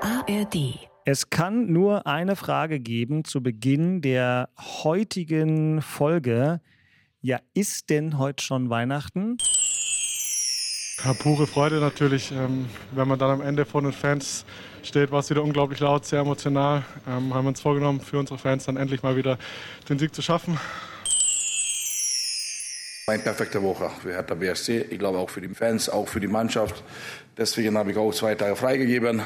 ARD. Es kann nur eine Frage geben zu Beginn der heutigen Folge. Ja, ist denn heute schon Weihnachten? Ja, pure Freude natürlich, ähm, wenn man dann am Ende vor den Fans steht, war es wieder unglaublich laut, sehr emotional. Ähm, haben wir uns vorgenommen, für unsere Fans dann endlich mal wieder den Sieg zu schaffen. Eine perfekte Woche für Hertha BSC, ich glaube auch für die Fans, auch für die Mannschaft. Deswegen habe ich auch zwei Tage freigegeben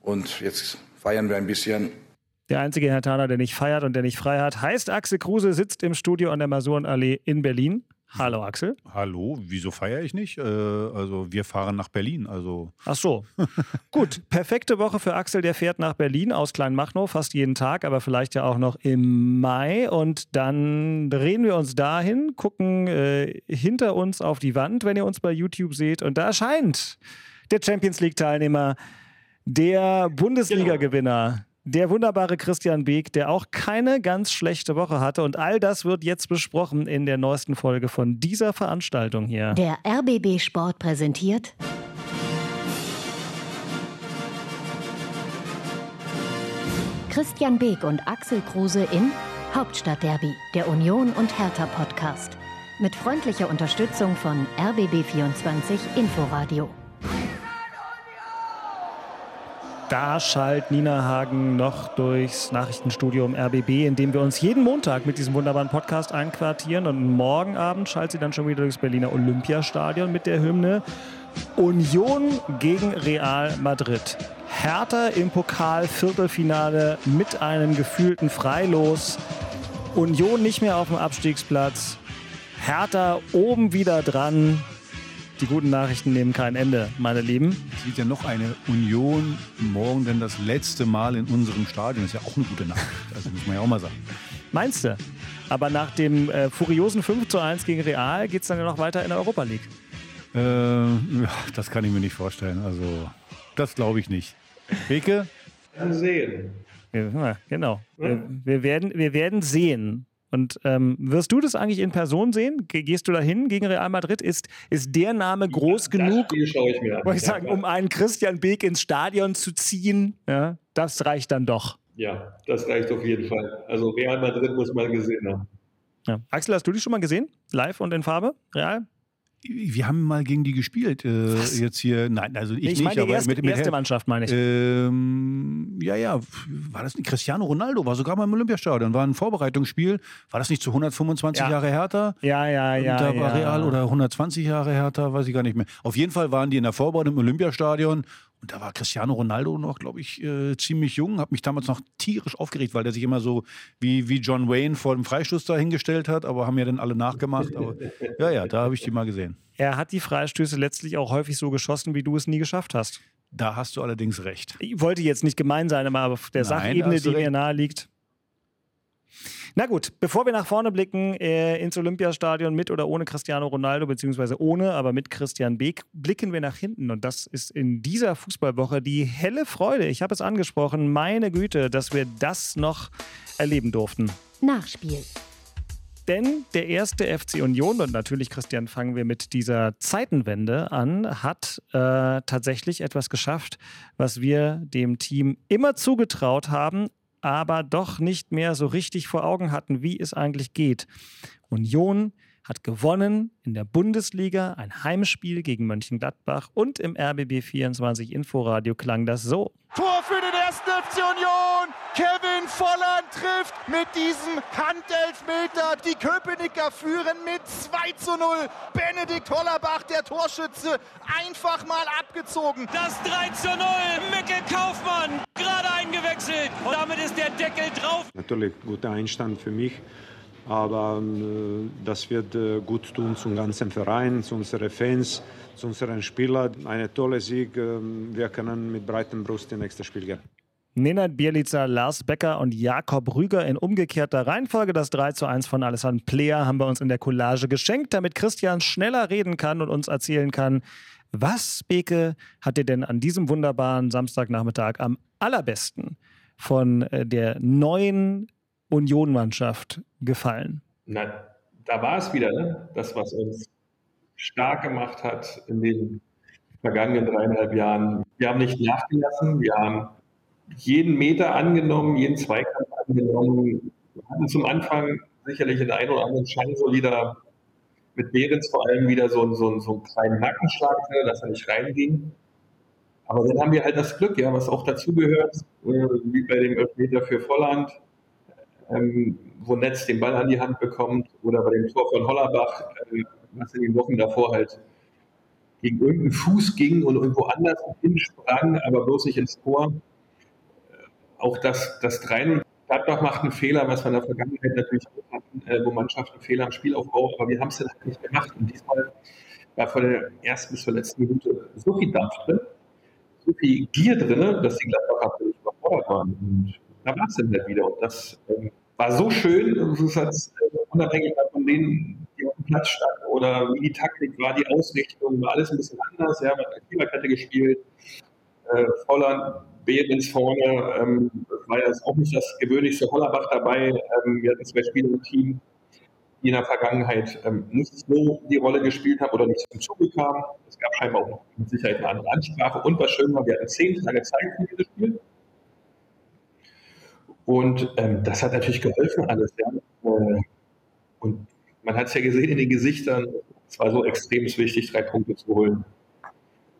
und jetzt feiern wir ein bisschen. Der einzige Herr Thaler, der nicht feiert und der nicht frei hat, heißt Axel Kruse, sitzt im Studio an der Masurenallee in Berlin. Hallo Axel. Hallo, wieso feiere ich nicht? Äh, also wir fahren nach Berlin. Also. Ach so. Gut, perfekte Woche für Axel, der fährt nach Berlin aus Kleinmachnow fast jeden Tag, aber vielleicht ja auch noch im Mai. Und dann drehen wir uns dahin, gucken äh, hinter uns auf die Wand, wenn ihr uns bei YouTube seht. Und da erscheint der Champions League-Teilnehmer, der Bundesliga-Gewinner. Der wunderbare Christian Beek, der auch keine ganz schlechte Woche hatte. Und all das wird jetzt besprochen in der neuesten Folge von dieser Veranstaltung hier. Der RBB Sport präsentiert. Christian Beek und Axel Kruse in Hauptstadtderby, der Union und Hertha Podcast. Mit freundlicher Unterstützung von RBB24 Inforadio. Da schallt Nina Hagen noch durchs Nachrichtenstudio im RBB, in dem wir uns jeden Montag mit diesem wunderbaren Podcast einquartieren. Und morgen Abend schaltet sie dann schon wieder durchs Berliner Olympiastadion mit der Hymne Union gegen Real Madrid. Hertha im Pokal Viertelfinale mit einem gefühlten Freilos. Union nicht mehr auf dem Abstiegsplatz. Hertha oben wieder dran. Die guten Nachrichten nehmen kein Ende, meine Lieben. Sieht ja noch eine Union morgen denn das letzte Mal in unserem Stadion. Das ist ja auch eine gute Nachricht. Also muss man ja auch mal sagen. Meinst du? Aber nach dem äh, furiosen 5 zu 1 gegen Real geht es dann ja noch weiter in der Europa League. Äh, ja, das kann ich mir nicht vorstellen. Also, das glaube ich nicht. Beke? Sehen. Ja, genau. Wir, wir, werden, wir werden sehen. Und ähm, wirst du das eigentlich in Person sehen? Ge gehst du dahin gegen Real Madrid? Ist, ist der Name groß Ja, genug, schaue ich mir an. wollte ich sagen, um einen Christian Beek ins Stadion zu ziehen? Ja, das reicht dann doch. Ja, das reicht auf jeden Fall. Also Real Madrid muss man gesehen haben. Ja. Axel, hast du die schon mal gesehen? Live und in Farbe? Real? Wir haben mal gegen die gespielt. Äh, jetzt hier, nein, also ich, Ich, nicht, meine die aber erste, mit, mit erste Mannschaft, meine ich. Ähm, ja, ja, war das nicht? Cristiano Ronaldo war sogar mal im Olympiastadion, war ein Vorbereitungsspiel. War das nicht zu 125 Ja. Jahre härter? ja, ja, ja. da war ja. Real oder 120 Jahre härter, weiß ich gar nicht mehr. Auf jeden Fall waren die in der Vorbereitung im Olympiastadion und da war Cristiano Ronaldo noch, glaube ich, äh, ziemlich jung. Hat mich damals noch tierisch aufgeregt, weil der sich immer so wie, wie John Wayne vor dem Freistoß da hingestellt hat, aber haben ja dann alle nachgemacht. Aber ja, ja, da habe ich die mal gesehen. Er hat die Freistöße letztlich auch häufig so geschossen, wie du es nie geschafft hast. Da hast du allerdings recht. Ich wollte jetzt nicht gemein sein, aber auf der Nein, Sachebene, die mir recht. nahe liegt. Na gut, bevor wir nach vorne blicken äh, ins Olympiastadion mit oder ohne Cristiano Ronaldo, beziehungsweise ohne, aber mit Christian Beek, blicken wir nach hinten. Und das ist in dieser Fußballwoche die helle Freude. Ich habe es angesprochen, meine Güte, dass wir das noch erleben durften. Nachspiel. Denn der erste FC Union, und natürlich, Christian, fangen wir mit dieser Zeitenwende an, hat äh, tatsächlich etwas geschafft, was wir dem Team immer zugetraut haben, aber doch nicht mehr so richtig vor Augen hatten, wie es eigentlich geht. Union hat gewonnen in der Bundesliga, ein Heimspiel gegen Mönchengladbach und im RBB 24 Inforadio klang das so. Tor für den ersten FC Union. Kevin Volland trifft mit diesem Handelfmeter. Die Köpenicker führen mit 2 zu 0. Benedikt Hollerbach, der Torschütze, einfach mal abgezogen. Das 3 zu 0. Mikkel Kaufmann gerade eingewechselt. Und damit ist der Deckel drauf. Natürlich guter Einstand für mich, aber äh, das wird äh, gut tun zum ganzen Verein, zu unseren Fans, zu unseren Spielern. Eine tolle Sieg. Äh, wir können mit breiter Brust in nächstes Spiel gehen. Nenad Bielica, Lars Becker und Jakob Rüger in umgekehrter Reihenfolge. Das 3 zu 1 von Alessandro Plea haben wir uns in der Collage geschenkt, damit Christian schneller reden kann und uns erzählen kann, was, Beke, hat dir denn an diesem wunderbaren Samstagnachmittag am allerbesten von äh, der neuen Union-Mannschaft gefallen? Na, da war es wieder, ne? das, was uns stark gemacht hat in den vergangenen dreieinhalb Jahren. Wir haben nicht nachgelassen, wir haben jeden Meter angenommen, jeden Zweikampf angenommen. Wir hatten zum Anfang sicherlich den einen oder anderen Scheinsolider mit Behrens vor allem wieder so, so, so einen kleinen Nackenschlag, dass er nicht reinging. Aber dann haben wir halt das Glück, ja, was auch dazugehört, äh, wie bei dem Elfmeter für Volland, ähm, wo Netz den Ball an die Hand bekommt, oder bei dem Tor von Hollerbach, äh, was in den Wochen davor halt gegen irgendeinen Fuß ging und irgendwo anders hinsprang, aber bloß nicht ins Tor. Äh, auch das, das 3 Gladbach macht einen Fehler, was wir in der Vergangenheit natürlich auch hatten, äh, wo Mannschaften Fehler im Spielaufbau, aber wir haben es dann halt nicht gemacht. Und diesmal war von der ersten bis zur letzten Minute so viel Dampf drin, so viel Gier drin, dass die Gladbacher völlig überfordert waren. Und da war es dann halt wieder. Und das ähm, war so schön, das hat äh, unabhängig von denen, die auf dem Platz standen oder wie die Taktik war, die Ausrichtung, war alles ein bisschen anders. Ja, man hat Viererkette gespielt. Äh, Volland Behrens vorne, ähm, war jetzt auch nicht das gewöhnliche Hollerbach dabei. Ähm, wir hatten zwei Spieler im Team, die in der Vergangenheit ähm, nicht so die Rolle gespielt haben oder nicht zum Zuge kamen. Es gab scheinbar auch mit Sicherheit eine andere Ansprache. Und was schön war, wir hatten zehn Tage Zeit für dieses Spiel. Und ähm, das hat natürlich geholfen alles. Ja. Äh, und man hat es ja gesehen in den Gesichtern, es war so extrem wichtig, drei Punkte zu holen.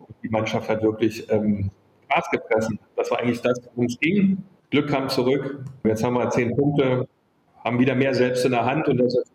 Und die Mannschaft hat wirklich ähm, Gras gefressen. Das war eigentlich das, worum es ging. Glück kam zurück. Jetzt haben wir zehn Punkte, haben wieder mehr selbst in der Hand und das ist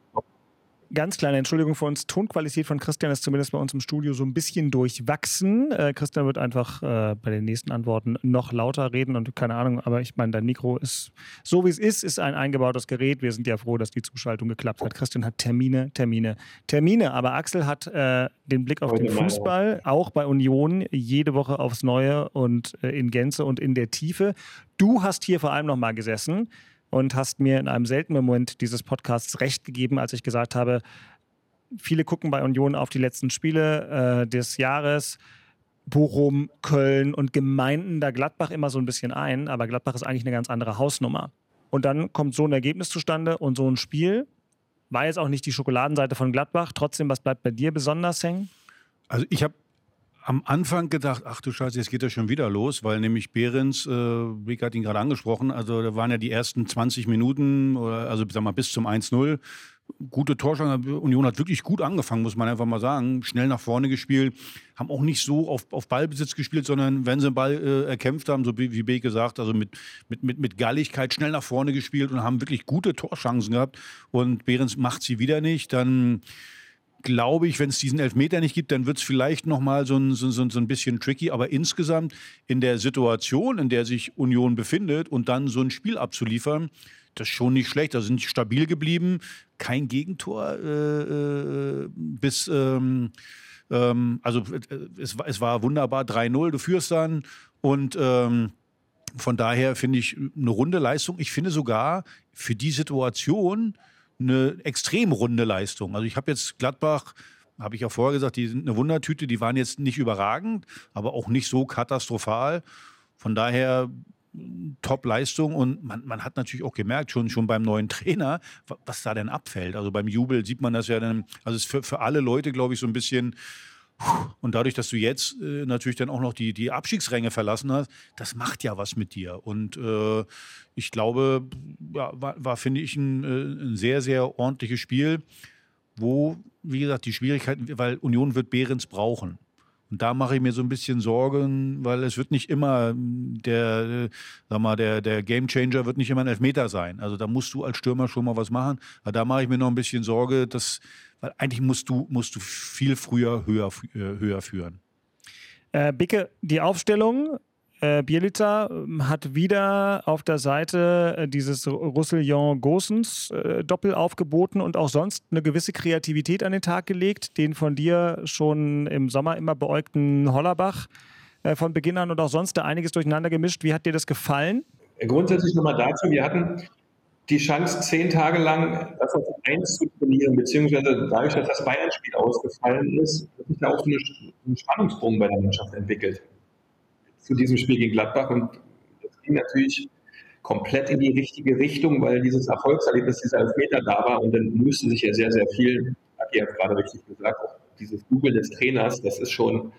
Ganz kleine Entschuldigung für uns. Tonqualität von Christian ist zumindest bei uns im Studio so ein bisschen durchwachsen. Äh, Christian wird einfach äh, bei den nächsten Antworten noch lauter reden und keine Ahnung, aber ich meine, dein Mikro ist so wie es ist, ist ein eingebautes Gerät. Wir sind ja froh, dass die Zuschaltung geklappt hat. Christian hat Termine, Termine, Termine. Aber Axel hat äh, den Blick auf den Fußball, auch bei Union, jede Woche aufs Neue und äh, in Gänze und in der Tiefe. Du hast hier vor allem noch mal gesessen und hast mir in einem seltenen Moment dieses Podcasts recht gegeben, als ich gesagt habe, viele gucken bei Union auf die letzten Spiele äh, des Jahres. Bochum, Köln und Gemeinden da Gladbach immer so ein bisschen ein, aber Gladbach ist eigentlich eine ganz andere Hausnummer. Und dann kommt so ein Ergebnis zustande und so ein Spiel. War jetzt auch nicht die Schokoladenseite von Gladbach. Trotzdem, was bleibt bei dir besonders hängen? Also ich habe am Anfang gedacht, ach du Scheiße, jetzt geht das schon wieder los, weil nämlich Behrens, äh, Rick hat ihn gerade angesprochen, also da waren ja die ersten 20 Minuten, oder, also sag mal bis zum 1-0, gute Torschance. Union hat wirklich gut angefangen, muss man einfach mal sagen. Schnell nach vorne gespielt, haben auch nicht so auf, auf Ballbesitz gespielt, sondern wenn sie den Ball äh, erkämpft haben, so wie Beek gesagt, also mit, mit, mit, mit Galligkeit schnell nach vorne gespielt und haben wirklich gute Torchancen gehabt. Und Behrens macht sie wieder nicht. Dann glaube ich, wenn es diesen Elfmeter nicht gibt, dann wird es vielleicht noch mal so ein, so, so, ein bisschen tricky. Aber insgesamt in der Situation, in der sich Union befindet und dann so ein Spiel abzuliefern, das ist schon nicht schlecht. Da sind stabil geblieben, kein Gegentor äh, äh bis ähm, ähm, also äh, es, es war wunderbar 3-0. Du führst dann und ähm, von daher finde ich eine runde Leistung. Ich finde sogar für die Situation eine extrem runde Leistung. Also ich habe jetzt Gladbach, habe ich ja vorher gesagt, die sind eine Wundertüte, die waren jetzt nicht überragend, aber auch nicht so katastrophal. Von daher Top-Leistung und man, man, hat natürlich auch gemerkt, schon, schon beim neuen Trainer, was da denn abfällt. Also beim Jubel sieht man das ja dann, also es ist für, für alle Leute, glaube ich, so ein bisschen und dadurch, dass du jetzt äh, natürlich dann auch noch die, die Abstiegsränge verlassen hast, das macht ja was mit dir. Und äh, ich glaube, ja, war, war finde ich, ein, äh, ein, sehr, sehr ordentliches Spiel, wo, wie gesagt, die Schwierigkeiten, weil Union wird Behrens brauchen. Und da mache ich mir so ein bisschen Sorgen, weil es wird nicht immer der, sag mal, der, der Gamechanger wird nicht immer ein Elfmeter sein. Also da musst du als Stürmer schon mal was machen. Aber da mache ich mir noch ein bisschen Sorge, dass, weil eigentlich musst du, musst du viel früher höher, äh, höher führen. Äh, Bicke, die Aufstellung äh, Bielica ähm, hat wieder auf der Seite äh, dieses Roussillon-Gosens äh, Doppel aufgeboten und auch sonst eine gewisse Kreativität an den Tag gelegt, den von dir schon im Sommer immer beäugten Hollerbach äh, von Beginn an und auch sonst da einiges durcheinander gemischt. Wie hat dir das gefallen? Grundsätzlich nochmal dazu, wir hatten die Chance, zehn Tage lang das auf eins zu trainieren, beziehungsweise dadurch, dass das Bayern-Spiel ausgefallen ist, hat sich da auch so ein Spannungsbogen bei der Mannschaft entwickelt zu diesem Spiel gegen Gladbach und das ging natürlich komplett in die richtige Richtung, weil dieses Erfolgserlebnis, dieser Elfmeter da war und dann müsste sich ja sehr, sehr viel, hat ihr gerade richtig gesagt, dieses Google des Trainers, das ist schon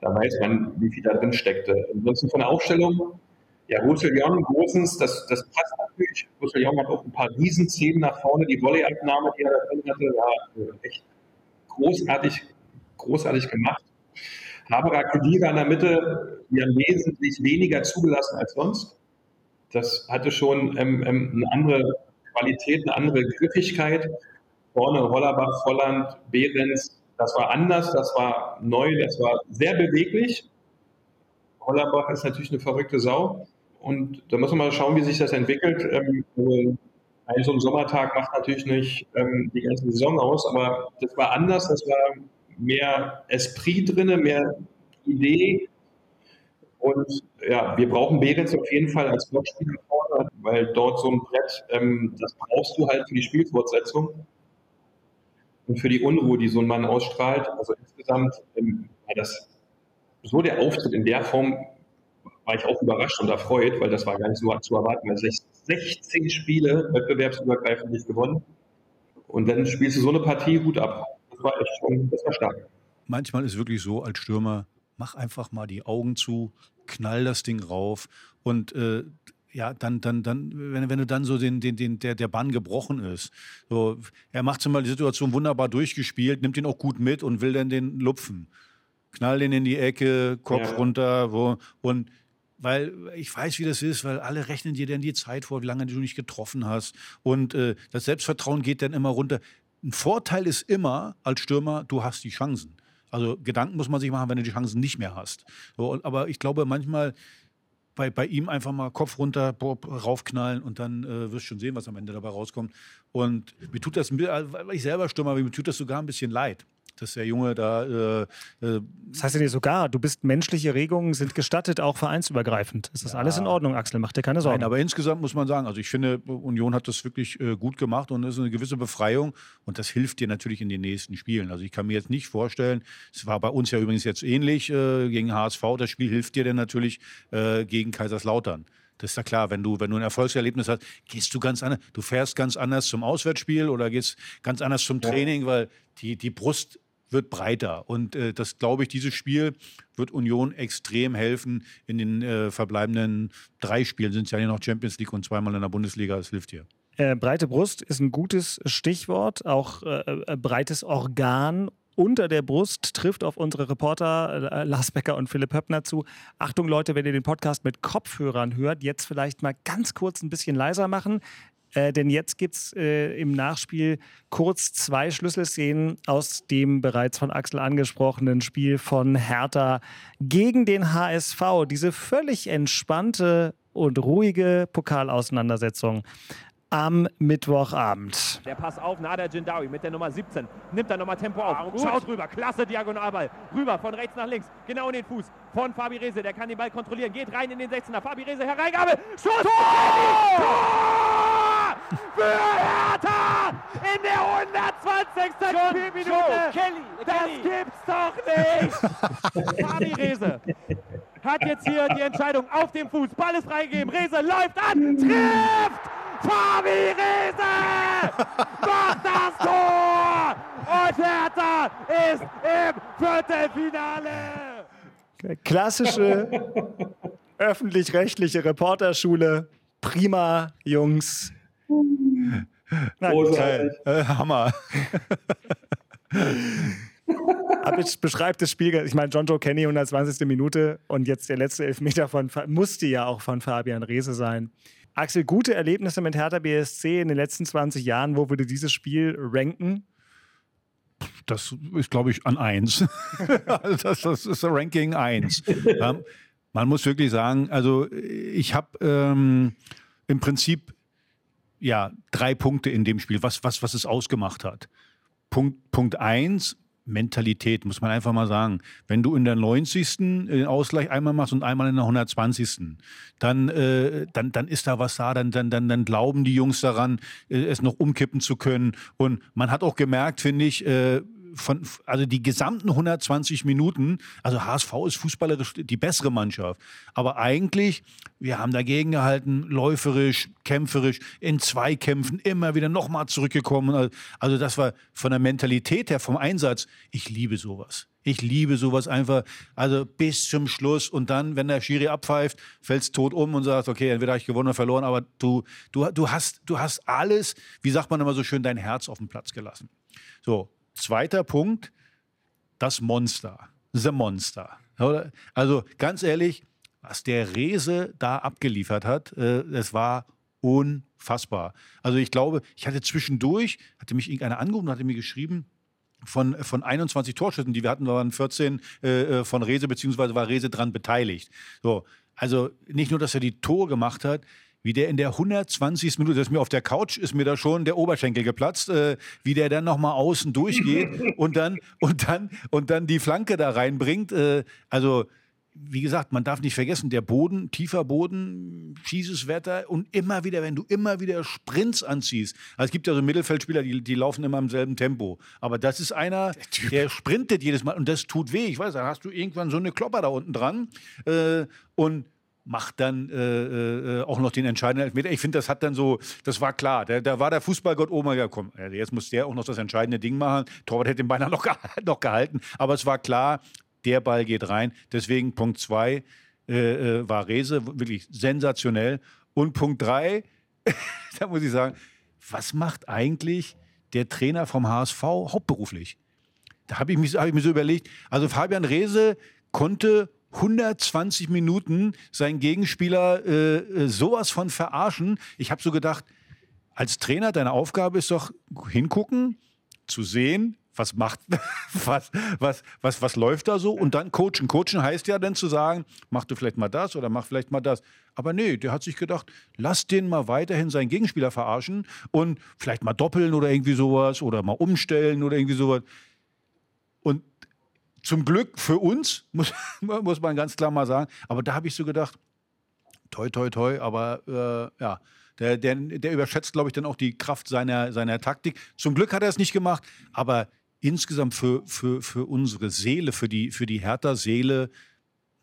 Da weiß man, wie viel da drin steckte. Ansonsten von der Aufstellung, ja, Roussillon, Gosens, das, das passt natürlich. Roussillon hat auch ein paar Riesenszenen nach vorne. Die Volleyabnahme, die er da drin hatte, war echt großartig, großartig gemacht. Haberer Kedira in der Mitte, haben wesentlich weniger zugelassen als sonst. Das hatte schon ähm, ähm, eine andere Qualität, eine andere Griffigkeit. Vorne Hollerbach, Volland, Behrens, das war anders, das war neu, das war sehr beweglich. Hollerbach ist natürlich eine verrückte Sau. Und da muss man mal schauen, wie sich das entwickelt. Ähm, ein so ein Sommertag macht natürlich nicht ähm, die ganze Saison aus, aber das war anders, das war mehr Esprit drin, mehr Idee. Und ja, wir brauchen Behrens auf jeden Fall als Blockspieler vorne, weil dort so ein Brett, ähm, das brauchst du halt für die Spielfortsetzung und für die Unruhe, die so ein Mann ausstrahlt. Also insgesamt ähm, war das so der Auftritt in der Form, war ich auch überrascht und erfreut, weil das war gar nicht so zu erwarten. Weil 16 Spiele wettbewerbsübergreifend nicht gewonnen. Und dann spielst du so eine Partie gut ab. Das war echt schon, das war stark. Manchmal ist wirklich so als Stürmer, mach einfach mal die Augen zu, knall das Ding rauf und äh, ja, dann, dann, dann, wenn, wenn du dann so den, den, den, der, der Bann gebrochen ist. So, er macht zum Beispiel die Situation wunderbar durchgespielt, nimmt ihn auch gut mit und will dann den lupfen. Knall den in die Ecke, Kopf ja. runter, wo, und weil ich weiß, wie das ist, weil alle rechnen dir dann die Zeit vor, wie lange du nicht getroffen hast. Und äh, das Selbstvertrauen geht dann immer runter. Ein Vorteil ist immer als Stürmer, du hast die Chancen. Also Gedanken muss man sich machen, wenn du die Chancen nicht mehr hast. So, aber ich glaube manchmal bei, bei ihm einfach mal Kopf runter, bob, raufknallen und dann äh, wirst du schon sehen, was am Ende dabei rauskommt. Und mir tut das, weil ich selber Stürmer bin, mir tut das sogar ein bisschen leid dass der Junge da. Äh, äh, das heißt ja dir sogar, du bist menschliche Regungen sind gestattet, auch vereinsübergreifend. Ist das ja. alles in Ordnung, Axel? Mach dir keine Sorgen. Nein, aber insgesamt muss man sagen, also ich finde, Union hat das wirklich äh, gut gemacht und es ist eine gewisse Befreiung und das hilft dir natürlich in den nächsten Spielen. Also ich kann mir jetzt nicht vorstellen, es war bei uns ja übrigens jetzt ähnlich äh, gegen HSV, das Spiel hilft dir dann natürlich äh, gegen Kaiserslautern. Das ist ja klar, wenn du, wenn du ein Erfolgserlebnis hast, gehst du ganz anders. Du fährst ganz anders zum Auswärtsspiel oder gehst ganz anders zum Training, weil die, die Brust wird breiter. Und äh, das glaube ich, dieses Spiel wird Union extrem helfen. In den äh, verbleibenden drei Spielen sind es ja hier noch Champions League und zweimal in der Bundesliga. Das hilft hier. Äh, breite Brust ist ein gutes Stichwort, auch äh, äh, breites Organ unter der Brust trifft auf unsere Reporter äh, Lars Becker und Philipp Höppner zu. Achtung Leute, wenn ihr den Podcast mit Kopfhörern hört, jetzt vielleicht mal ganz kurz ein bisschen leiser machen. Äh, denn jetzt gibt es äh, im Nachspiel kurz zwei Schlüsselszenen aus dem bereits von Axel angesprochenen Spiel von Hertha gegen den HSV. Diese völlig entspannte und ruhige Pokalauseinandersetzung am Mittwochabend. Der Pass auf Nader Jindawi mit der Nummer 17. Nimmt da nochmal Tempo auf. Ja, Schaut rüber. Klasse Diagonalball. Rüber von rechts nach links. Genau in den Fuß von Fabi Reze. Der kann den Ball kontrollieren. Geht rein in den 16er. Fabi Reze, Hereingabe. Schuss! Tor! Tor! Für Hertha! In der 120. Spielminute. Kelly, das gibt's doch nicht. Fabi Reze hat jetzt hier die Entscheidung auf dem Fuß. Ball ist freigegeben. Reze läuft an. Trifft! Fabi Riese macht das Tor! Und Hertha ist im Viertelfinale! Klassische öffentlich-rechtliche Reporterschule. Prima, Jungs. Großartig. Äh, Hammer. Aber ich beschreibe das Spiel, ich meine, John Joe Kenny 120. Minute und jetzt der letzte Elfmeter von, musste ja auch von Fabian Reese sein. Axel, gute Erlebnisse mit Hertha BSC in den letzten 20 Jahren. Wo würde dieses Spiel ranken? Das ist, glaube ich, an 1. das, das ist Ranking 1. ähm, man muss wirklich sagen, also ich habe ähm, im Prinzip ja drei Punkte in dem Spiel, was, was, was es ausgemacht hat. Punkt, Punkt 1, Mentalität, muss man einfach mal sagen. Wenn du in der 90. den Ausgleich einmal machst und einmal in der 120. Dann, äh, dann, dann ist da was da, dann, dann, dann, dann glauben die Jungs daran, äh, es noch umkippen zu können. Und man hat auch gemerkt, finde ich, äh, von, also die gesamten 120 Minuten, also HSV ist fußballerisch die bessere Mannschaft. Aber eigentlich, wir haben dagegen gehalten, läuferisch, kämpferisch, in Zweikämpfen immer wieder nochmal zurückgekommen. Also das war von der Mentalität her, vom Einsatz, ich liebe sowas. Ich liebe sowas einfach, also bis zum Schluss und dann, wenn der Schiri abpfeift, fällst tot um und sagst, okay, entweder habe ich gewonnen oder verloren, aber du, du, du, hast, du hast alles, wie sagt man immer so schön, dein Herz auf den Platz gelassen. So, zweiter Punkt, das Monster, The Monster. Also ganz ehrlich, was der Rese da abgeliefert hat, äh, es war unfassbar. Also ich glaube, ich hatte zwischendurch, hatte mich irgendeiner angerufen, hatte mir geschrieben, von, von 21 Torschüssen, die wir hatten, waren 14 äh, äh, von Rese, beziehungsweise war Rese dran beteiligt. So, also nicht nur, dass er die Tore gemacht hat, wie der in der 120. Minute, das ist mir auf der Couch, ist mir da schon der Oberschenkel geplatzt, äh, wie der dann nochmal außen durchgeht und dann, und dann, und dann die Flanke da reinbringt. Äh, also wie gesagt, man darf nicht vergessen, der Boden, tiefer Boden, fieses Wetter und immer wieder, wenn du immer wieder Sprints anziehst. Also es gibt ja so Mittelfeldspieler, die, die laufen immer im selben Tempo. Aber das ist einer, der, der sprintet jedes Mal und das tut weh. Ich weiß, da hast du irgendwann so eine Klopper da unten dran äh, und macht dann äh, äh, auch noch den entscheidenden Elfmeter. Ich finde, das hat dann so, das war klar. Da, da war der Fußballgott oben gekommen. Jetzt muss der auch noch das entscheidende Ding machen. Torwart hätte den beinahe noch, noch gehalten. Aber es war klar, der Ball geht rein. Deswegen Punkt 2 äh, äh, war Rese, wirklich sensationell. Und Punkt 3, da muss ich sagen, was macht eigentlich der Trainer vom HSV hauptberuflich? Da habe ich, hab ich mir so überlegt, also Fabian Rehse konnte 120 Minuten seinen Gegenspieler äh, äh, sowas von verarschen. Ich habe so gedacht, als Trainer, deine Aufgabe ist doch hingucken, zu sehen, was macht, was, was, was, was läuft da so? Und dann coachen. Coachen heißt ja dann zu sagen, mach du vielleicht mal das oder mach vielleicht mal das. Aber nee, der hat sich gedacht, lass den mal weiterhin seinen Gegenspieler verarschen und vielleicht mal doppeln oder irgendwie sowas oder mal umstellen oder irgendwie sowas. Und zum Glück für uns, muss, muss man ganz klar mal sagen, aber da habe ich so gedacht, toi, toi, toi, aber äh, ja, der, der, der überschätzt, glaube ich, dann auch die Kraft seiner, seiner Taktik. Zum Glück hat er es nicht gemacht, aber insgesamt für, für, für unsere Seele, für die, für die Hertha-Seele,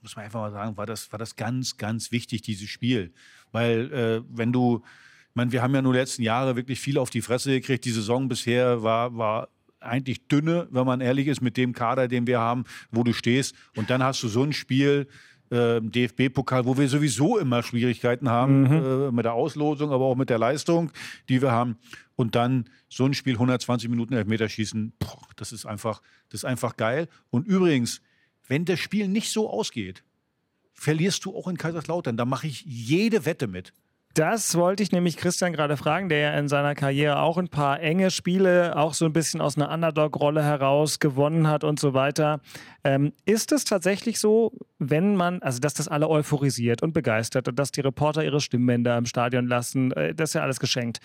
muss man einfach mal sagen, war das, war das ganz, ganz wichtig, dieses Spiel. Weil, äh, wenn du, ich meine, wir haben ja nur letzten Jahre wirklich viel auf die Fresse gekriegt. Die Saison bisher war, war eigentlich dünne, wenn man ehrlich ist, mit dem Kader, den wir haben, wo du stehst. Und dann hast du so ein Spiel, äh, DFB-Pokal, wo wir sowieso immer Schwierigkeiten haben mhm. äh, mit der Auslosung, aber auch mit der Leistung, die wir haben. Und dann so ein Spiel 120 Minuten Elfmeterschießen, boah, das ist einfach, das ist einfach geil. Und übrigens, wenn das Spiel nicht so ausgeht, verlierst du auch in Kaiserslautern. Da mache ich jede Wette mit. Das wollte ich nämlich Christian gerade fragen, der ja in seiner Karriere auch ein paar enge Spiele, auch so ein bisschen aus einer Underdog-Rolle heraus gewonnen hat und so weiter. Ähm, ist es tatsächlich so, wenn man, also dass das alle euphorisiert und begeistert und dass die Reporter ihre Stimmbänder im Stadion lassen, äh, das ist ja alles geschenkt.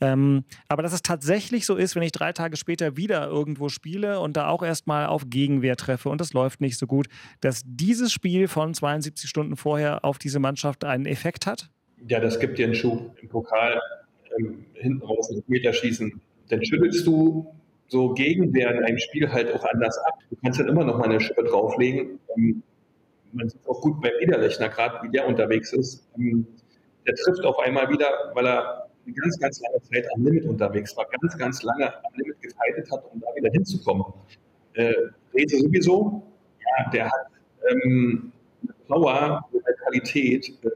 Ähm, aber dass es tatsächlich so ist, wenn ich drei Tage später wieder irgendwo spiele und da auch erstmal auf Gegenwehr treffe und das läuft nicht so gut, dass dieses Spiel von 72 Stunden vorher auf diese Mannschaft einen Effekt hat? Ja, das gibt dir einen Schub im Pokal, ähm, hinten raus einen Meter schießen. Dann schüttelst du so Gegenwehr in einem Spiel halt auch anders ab. Du kannst dann immer noch mal eine Schippe drauflegen. Ähm, man sieht auch gut bei Niederlechner, gerade wie der unterwegs ist. Ähm, der trifft auf einmal wieder, weil er eine ganz, ganz lange Zeit am Limit unterwegs war, ganz, ganz lange am Limit gefightet hat, um da wieder hinzukommen. Äh, Rese sowieso, ja, der hat ähm, Power, eine Qualität, äh,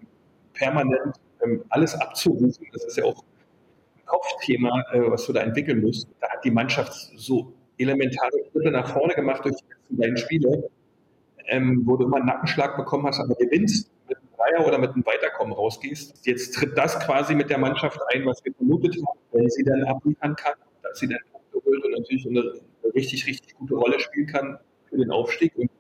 permanent ähm, alles abzurufen. Das ist ja auch ein Kopfthema, äh, was du da entwickeln musst. Da hat die Mannschaft so elementare Schritte nach vorne gemacht durch die letzten beiden Spiele, ähm, wo du immer einen Nackenschlag bekommen hast, aber gewinnst mit einem Dreier oder mit einem Weiterkommen rausgehst. Jetzt tritt das quasi mit der Mannschaft ein, was wir vermutet haben, wenn sie dann abliefern kann, dass sie dann Punkte holt und natürlich eine, eine richtig, richtig gute Rolle spielen kann für den Aufstieg. Und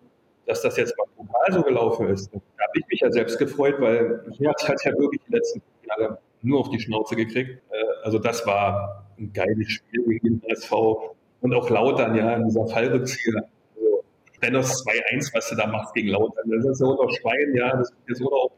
dass das jetzt mal Pokal so gelaufen ist, da habe ich mich ja selbst gefreut, weil Herz hat ja wirklich die letzten Jahre nur auf die Schnauze gekriegt. Äh, also das war ein geiles Spiel gegen den SV und auch Lautern, ja, in dieser Fallrückzieher. Also, Dennis 2-1, was du da machst gegen Lautern, das ist ja unter Schwein, ja, das ist so auch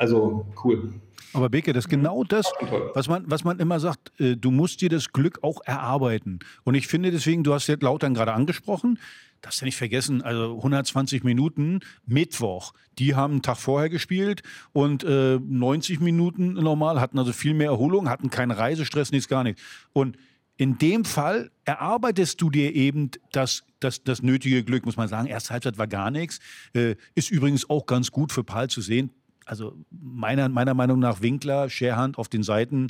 Also cool. Aber Beke, das ist genau das, was man, was man immer sagt. Äh, du musst dir das Glück auch erarbeiten. Und ich finde deswegen, du hast jetzt Lautern gerade angesprochen, darfst ja nicht vergessen, also 120 Minuten Mittwoch, die haben einen Tag vorher gespielt und äh, 90 Minuten normal, hatten also viel mehr Erholung, hatten keinen Reisestress, nichts, gar nichts. Und in dem Fall erarbeitest du dir eben das, das, das nötige Glück, muss man sagen. Erste Halbzeit war gar nichts. Äh, ist übrigens auch ganz gut für Paul zu sehen. Also meiner, meiner Meinung nach Winkler, Scherhand auf den Seiten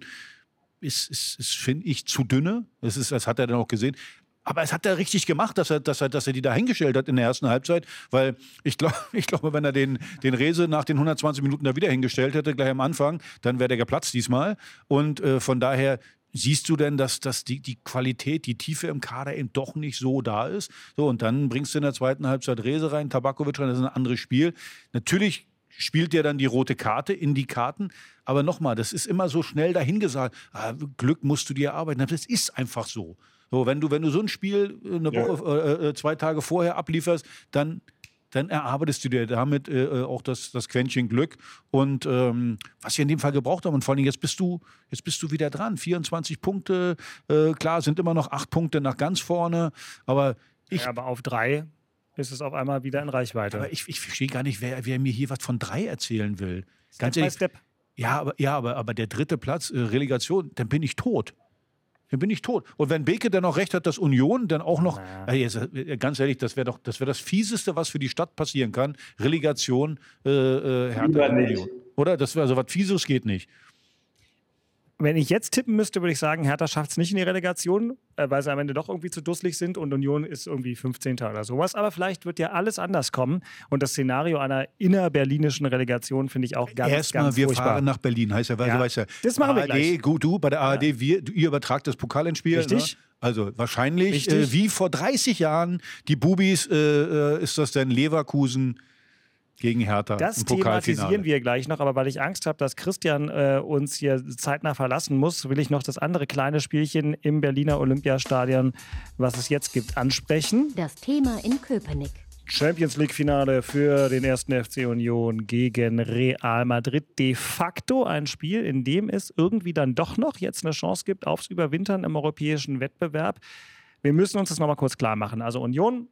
ist, ist, ist finde ich, zu dünne. Das, ist, das hat er dann auch gesehen. Aber es hat er richtig gemacht, dass er, dass er, dass er die da hingestellt hat in der ersten Halbzeit, weil ich, glaub, ich glaube, wenn er den, den Rese nach den 120 Minuten da wieder hingestellt hätte, gleich am Anfang, dann wäre der geplatzt diesmal. Und äh, von daher Siehst du denn, dass, dass die, die Qualität, die Tiefe im Kader eben doch nicht so da ist? So, und dann bringst du in der zweiten Halbzeit Rese rein, Tabakovic rein, das ist ein anderes Spiel. Natürlich spielt der dann die rote Karte in die Karten. Aber nochmal, das ist immer so schnell dahingesagt. Ah, Glück musst du dir erarbeiten. Das ist einfach so. So, wenn du, wenn du so ein Spiel eine Woche, ja. äh, äh zwei Tage vorher ablieferst, dann dann erarbeitest du dir damit äh, äh, auch das, das Quäntchen Glück. Und ähm, was wir in dem Fall gebraucht haben, und vor allem jetzt bist du, jetzt bist du wieder dran. 24 Punkte, äh, klar, sind immer noch acht Punkte nach ganz vorne, aber ich. Ja, aber auf drei ist es auf einmal wieder in Reichweite. Aber ich, ich verstehe gar nicht, wer, wer mir hier was von drei erzählen will. Step Ganz ehrlich. Step. Ja, aber, ja aber, aber der dritte Platz, äh, Relegation, dann bin ich tot dann bin ich tot. Und wenn Beke dann auch recht hat, dass Union dann auch noch, äh, ganz ehrlich, das wäre doch das, wär das Fieseste, was für die Stadt passieren kann. Relegation, äh, äh, Hertha Union. Oder? Das wäre also was Fieses geht nicht wenn ich jetzt tippen müsste, würde ich sagen, Hertha schafft es nicht in die Relegation, äh, weil sie am Ende doch irgendwie zu dusselig sind und Union ist irgendwie 15. oder sowas. Aber vielleicht wird ja alles anders kommen. Und das Szenario einer innerberlinischen Relegation finde ich auch ganz, Erstmal, ganz wir furchtbar. fahren nach Berlin, heißt ja, weil Ja. du weißt ja. Das machen wir ARD, gleich. Gut, du, bei der ARD, Ja. wir, ihr übertragt das Pokalendspiel. Richtig. Ne? Also wahrscheinlich, äh, wie vor 30 Jahren, die Bubis, äh, äh, ist das denn Leverkusen gegen Hertha Das thematisieren wir gleich noch, aber weil ich Angst habe, dass Christian äh, uns hier zeitnah verlassen muss, will ich noch das andere kleine Spielchen im Berliner Olympiastadion, was es jetzt gibt, ansprechen. Das Thema in Köpenick. Champions League-Finale für den ersten FC Union gegen Real Madrid. De facto ein Spiel, in dem es irgendwie dann doch noch jetzt eine Chance gibt aufs Überwintern im europäischen Wettbewerb. Wir müssen uns das nochmal kurz klar machen. Also Union,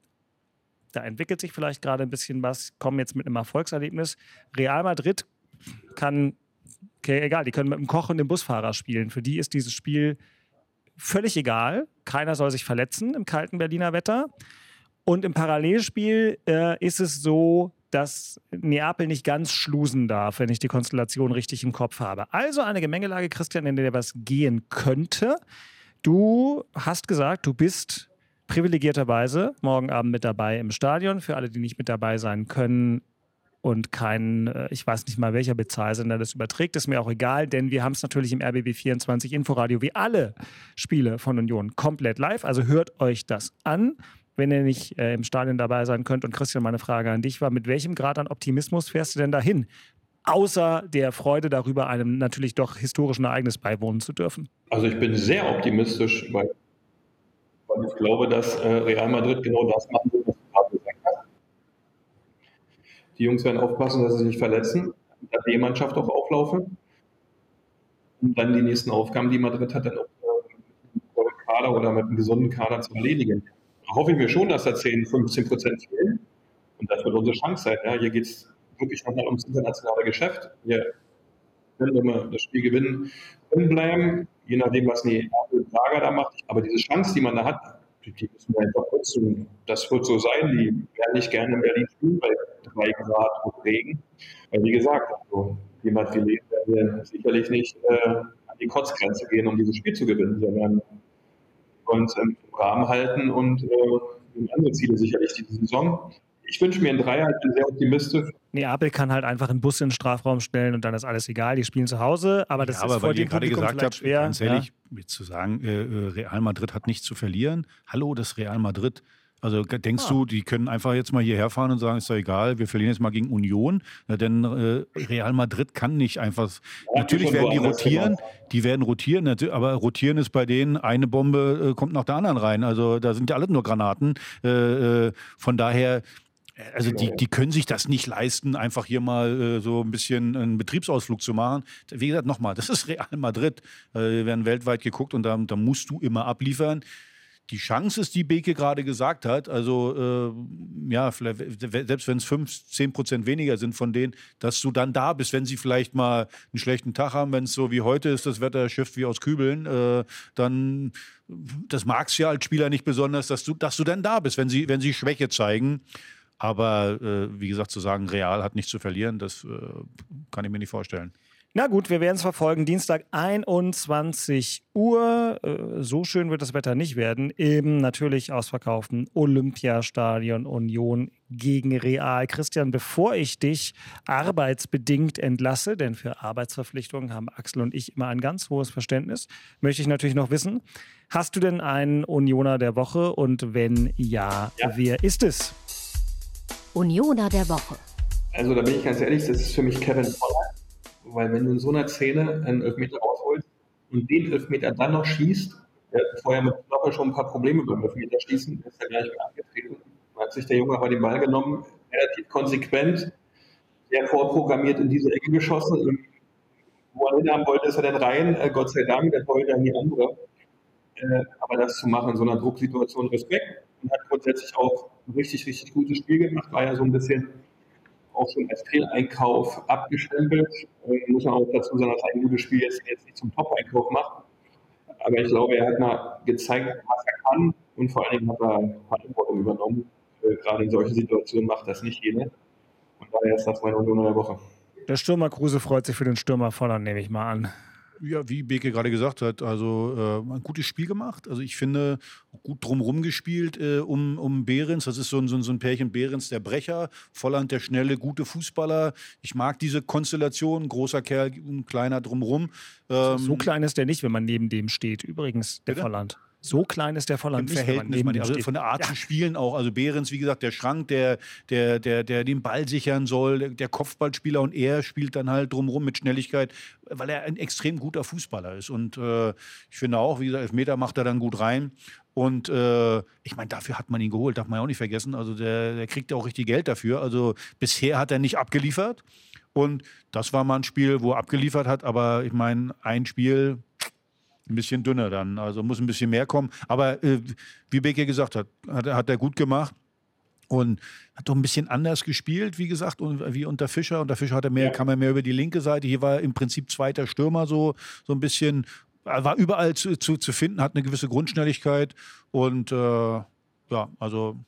da entwickelt sich vielleicht gerade ein bisschen was, kommen jetzt mit einem Erfolgserlebnis. Real Madrid kann, okay, egal, die können mit dem Koch und dem Busfahrer spielen. Für die ist dieses Spiel völlig egal. Keiner soll sich verletzen im kalten Berliner Wetter. Und im Parallelspiel äh, ist es so, dass Neapel nicht ganz schlusen darf, wenn ich die Konstellation richtig im Kopf habe. Also eine Gemengelage, Christian, in der was gehen könnte. Du hast gesagt, du bist privilegierterweise morgen Abend mit dabei im Stadion. Für alle, die nicht mit dabei sein können und kein, äh, ich weiß nicht mal welcher Bezahlsender das überträgt, ist mir auch egal, denn wir haben es natürlich im RBB24 Inforadio wie alle Spiele von Union komplett live. Also hört euch das an wenn ihr nicht äh, im Stadion dabei sein könnt. Und Christian, meine Frage an dich war, mit welchem Grad an Optimismus fährst du denn dahin? Außer der Freude darüber, einem natürlich doch historischen Ereignis beiwohnen zu dürfen. Also ich bin sehr optimistisch, weil, weil ich glaube, dass äh, Real Madrid genau das wird, was du gerade gesagt hast. Die Jungs werden aufpassen, dass sie sich verletzen, dass die Mannschaft auch auflaufen. Und dann die nächsten Aufgaben, die Madrid hat, dann auch äh, mit einem Kader oder mit einem gesunden Kader zu erledigen. Da hoffe ich mir schon, dass da 10, 15 Prozent fehlen. Und das wird unsere Chance sein. Ja. Hier geht es wirklich nochmal ums internationale Geschäft. Können, wenn wir das Spiel gewinnen, drin bleiben, je nachdem, was die Prager da macht. Aber diese Chance, die man da hat, die, die müssen wir einfach nutzen. Das wird so sein. Die werden nicht gerne in Berlin spielen bei 3 Grad und Regen. Weil, wie gesagt, also, jemand wie Leben werden wir sicherlich nicht äh, an die Kotzgrenze gehen, um dieses Spiel zu gewinnen, sondern uns im Rahmen halten und äh, andere Ziele sicherlich diese Saison. Ich wünsche mir einen Dreier, ich bin sehr optimistisch. Neapel kann halt einfach einen Bus in den Strafraum stellen und dann ist alles egal. Die spielen zu Hause, aber das ja, ist aber vor weil ihr dem gerade Publikum gesagt vielleicht habt, schwer. ganz ehrlich, jetzt zu sagen, äh, äh, Real Madrid hat nichts zu verlieren. Hallo, das Real Madrid. Also denkst Ah. du, die können einfach jetzt mal hierher fahren und sagen, ist doch egal, wir verlieren jetzt mal gegen Union? Na, denn äh, Real Madrid kann nicht einfach. natürlich schon werden die rotieren, gemacht. die werden rotieren, aber rotieren ist bei denen, eine Bombe äh, kommt nach der anderen rein. Also da sind ja alle nur Granaten. Äh, äh, von daher Also die, die können sich das nicht leisten, einfach hier mal äh, so ein bisschen einen Betriebsausflug zu machen. Wie gesagt, nochmal, das ist Real Madrid. Äh, werden weltweit geguckt und da, da musst du immer abliefern die Chance ist, die Beke gerade gesagt hat, also äh, ja, selbst wenn es 5, 10 Prozent weniger sind von denen, dass du dann da bist, wenn sie vielleicht mal einen schlechten Tag haben, wenn es so wie heute ist, das Wetter schifft wie aus Kübeln, äh, dann, das magst du ja als Spieler nicht besonders, dass du, dass du dann da bist, wenn sie, wenn sie Schwäche zeigen. Aber äh, wie gesagt, zu sagen, Real hat nichts zu verlieren, das äh, kann ich mir nicht vorstellen. Na gut, wir werden es verfolgen. Dienstag 21 Uhr. Äh, so schön wird das Wetter nicht werden. Im natürlich ausverkauften Olympiastadion Union gegen Real. Christian, bevor ich dich arbeitsbedingt entlasse, denn für Arbeitsverpflichtungen haben Axel und ich immer ein ganz hohes Verständnis, möchte ich natürlich noch wissen, hast du denn einen Unioner der Woche und wenn ja, ja. wer ist es? Unioner der Woche. Also da bin ich ganz ehrlich, das ist für mich Kevin Pollard weil wenn du in so einer Szene einen Elfmeter rausholst und den Elfmeter dann noch schießt, der hat vorher mit Knoche schon ein paar Probleme beim Elfmeter schießen, ist er gleich wieder angetreten. Da hat sich der Junge aber den Ball genommen, relativ konsequent, sehr vorprogrammiert in diese Ecke geschossen. wo er hinhaben wollte, ist er dann rein, äh, Gott sei Dank, der wollte dann die andere. Äh, aber das zu machen in so einer Drucksituation, Respekt. Und hat grundsätzlich auch ein richtig, richtig gutes Spiel gemacht, war ja so ein bisschen auch schon als Fehleinkauf abgestempelt. Ähm, muss man auch dazu sagen, dass ein gutes Spiel jetzt, jetzt nicht zum Top-Einkauf macht. Aber ich glaube, er hat mal gezeigt, was er kann und vor allen Dingen hat er Verantwortung übernommen. Äh, gerade in solchen Situationen macht das nicht jeder. Und daher ist das meine Union der Woche. Der Stürmer Kruse freut sich für den Stürmer Volland, nehme ich mal an. Ja, wie Beke gerade gesagt hat, also äh, ein gutes Spiel gemacht. Also ich finde, gut drumherum gespielt äh, um, um Behrens. Das ist so ein, so, ein, so ein Pärchen Behrens, der Brecher, Volland, der schnelle, gute Fußballer. Ich mag diese Konstellation, großer Kerl, ein kleiner drumherum. Ähm, so klein ist der nicht, wenn man neben dem steht, übrigens, der Bitte? Volland. So klein ist der Volland Im nicht, Verhältnis, man, also von der Art ja. zu spielen auch. Also Behrens, wie gesagt, der Schrank, der, der, der, der den Ball sichern soll, der, der Kopfballspieler und er spielt dann halt drumherum mit Schnelligkeit, weil er ein extrem guter Fußballer ist. Und äh, ich finde auch, wie gesagt, Elfmeter macht er dann gut rein. Und äh, ich meine, dafür hat man ihn geholt, darf man ja auch nicht vergessen. Also der, der kriegt ja auch richtig Geld dafür. Also bisher hat er nicht abgeliefert. Und das war mal ein Spiel, wo er abgeliefert hat. Aber ich meine, ein Spiel, ein bisschen dünner dann. Also muss ein bisschen mehr kommen. Aber äh, wie Beke gesagt hat, hat, hat er gut gemacht und hat doch ein bisschen anders gespielt, wie gesagt, wie unter Fischer. Unter Fischer hat er mehr, ja. kam er mehr über die linke Seite. Hier war im Prinzip zweiter Stürmer, so, so ein bisschen, war überall zu, zu, zu finden, hat eine gewisse Grundschnelligkeit und äh, ja, also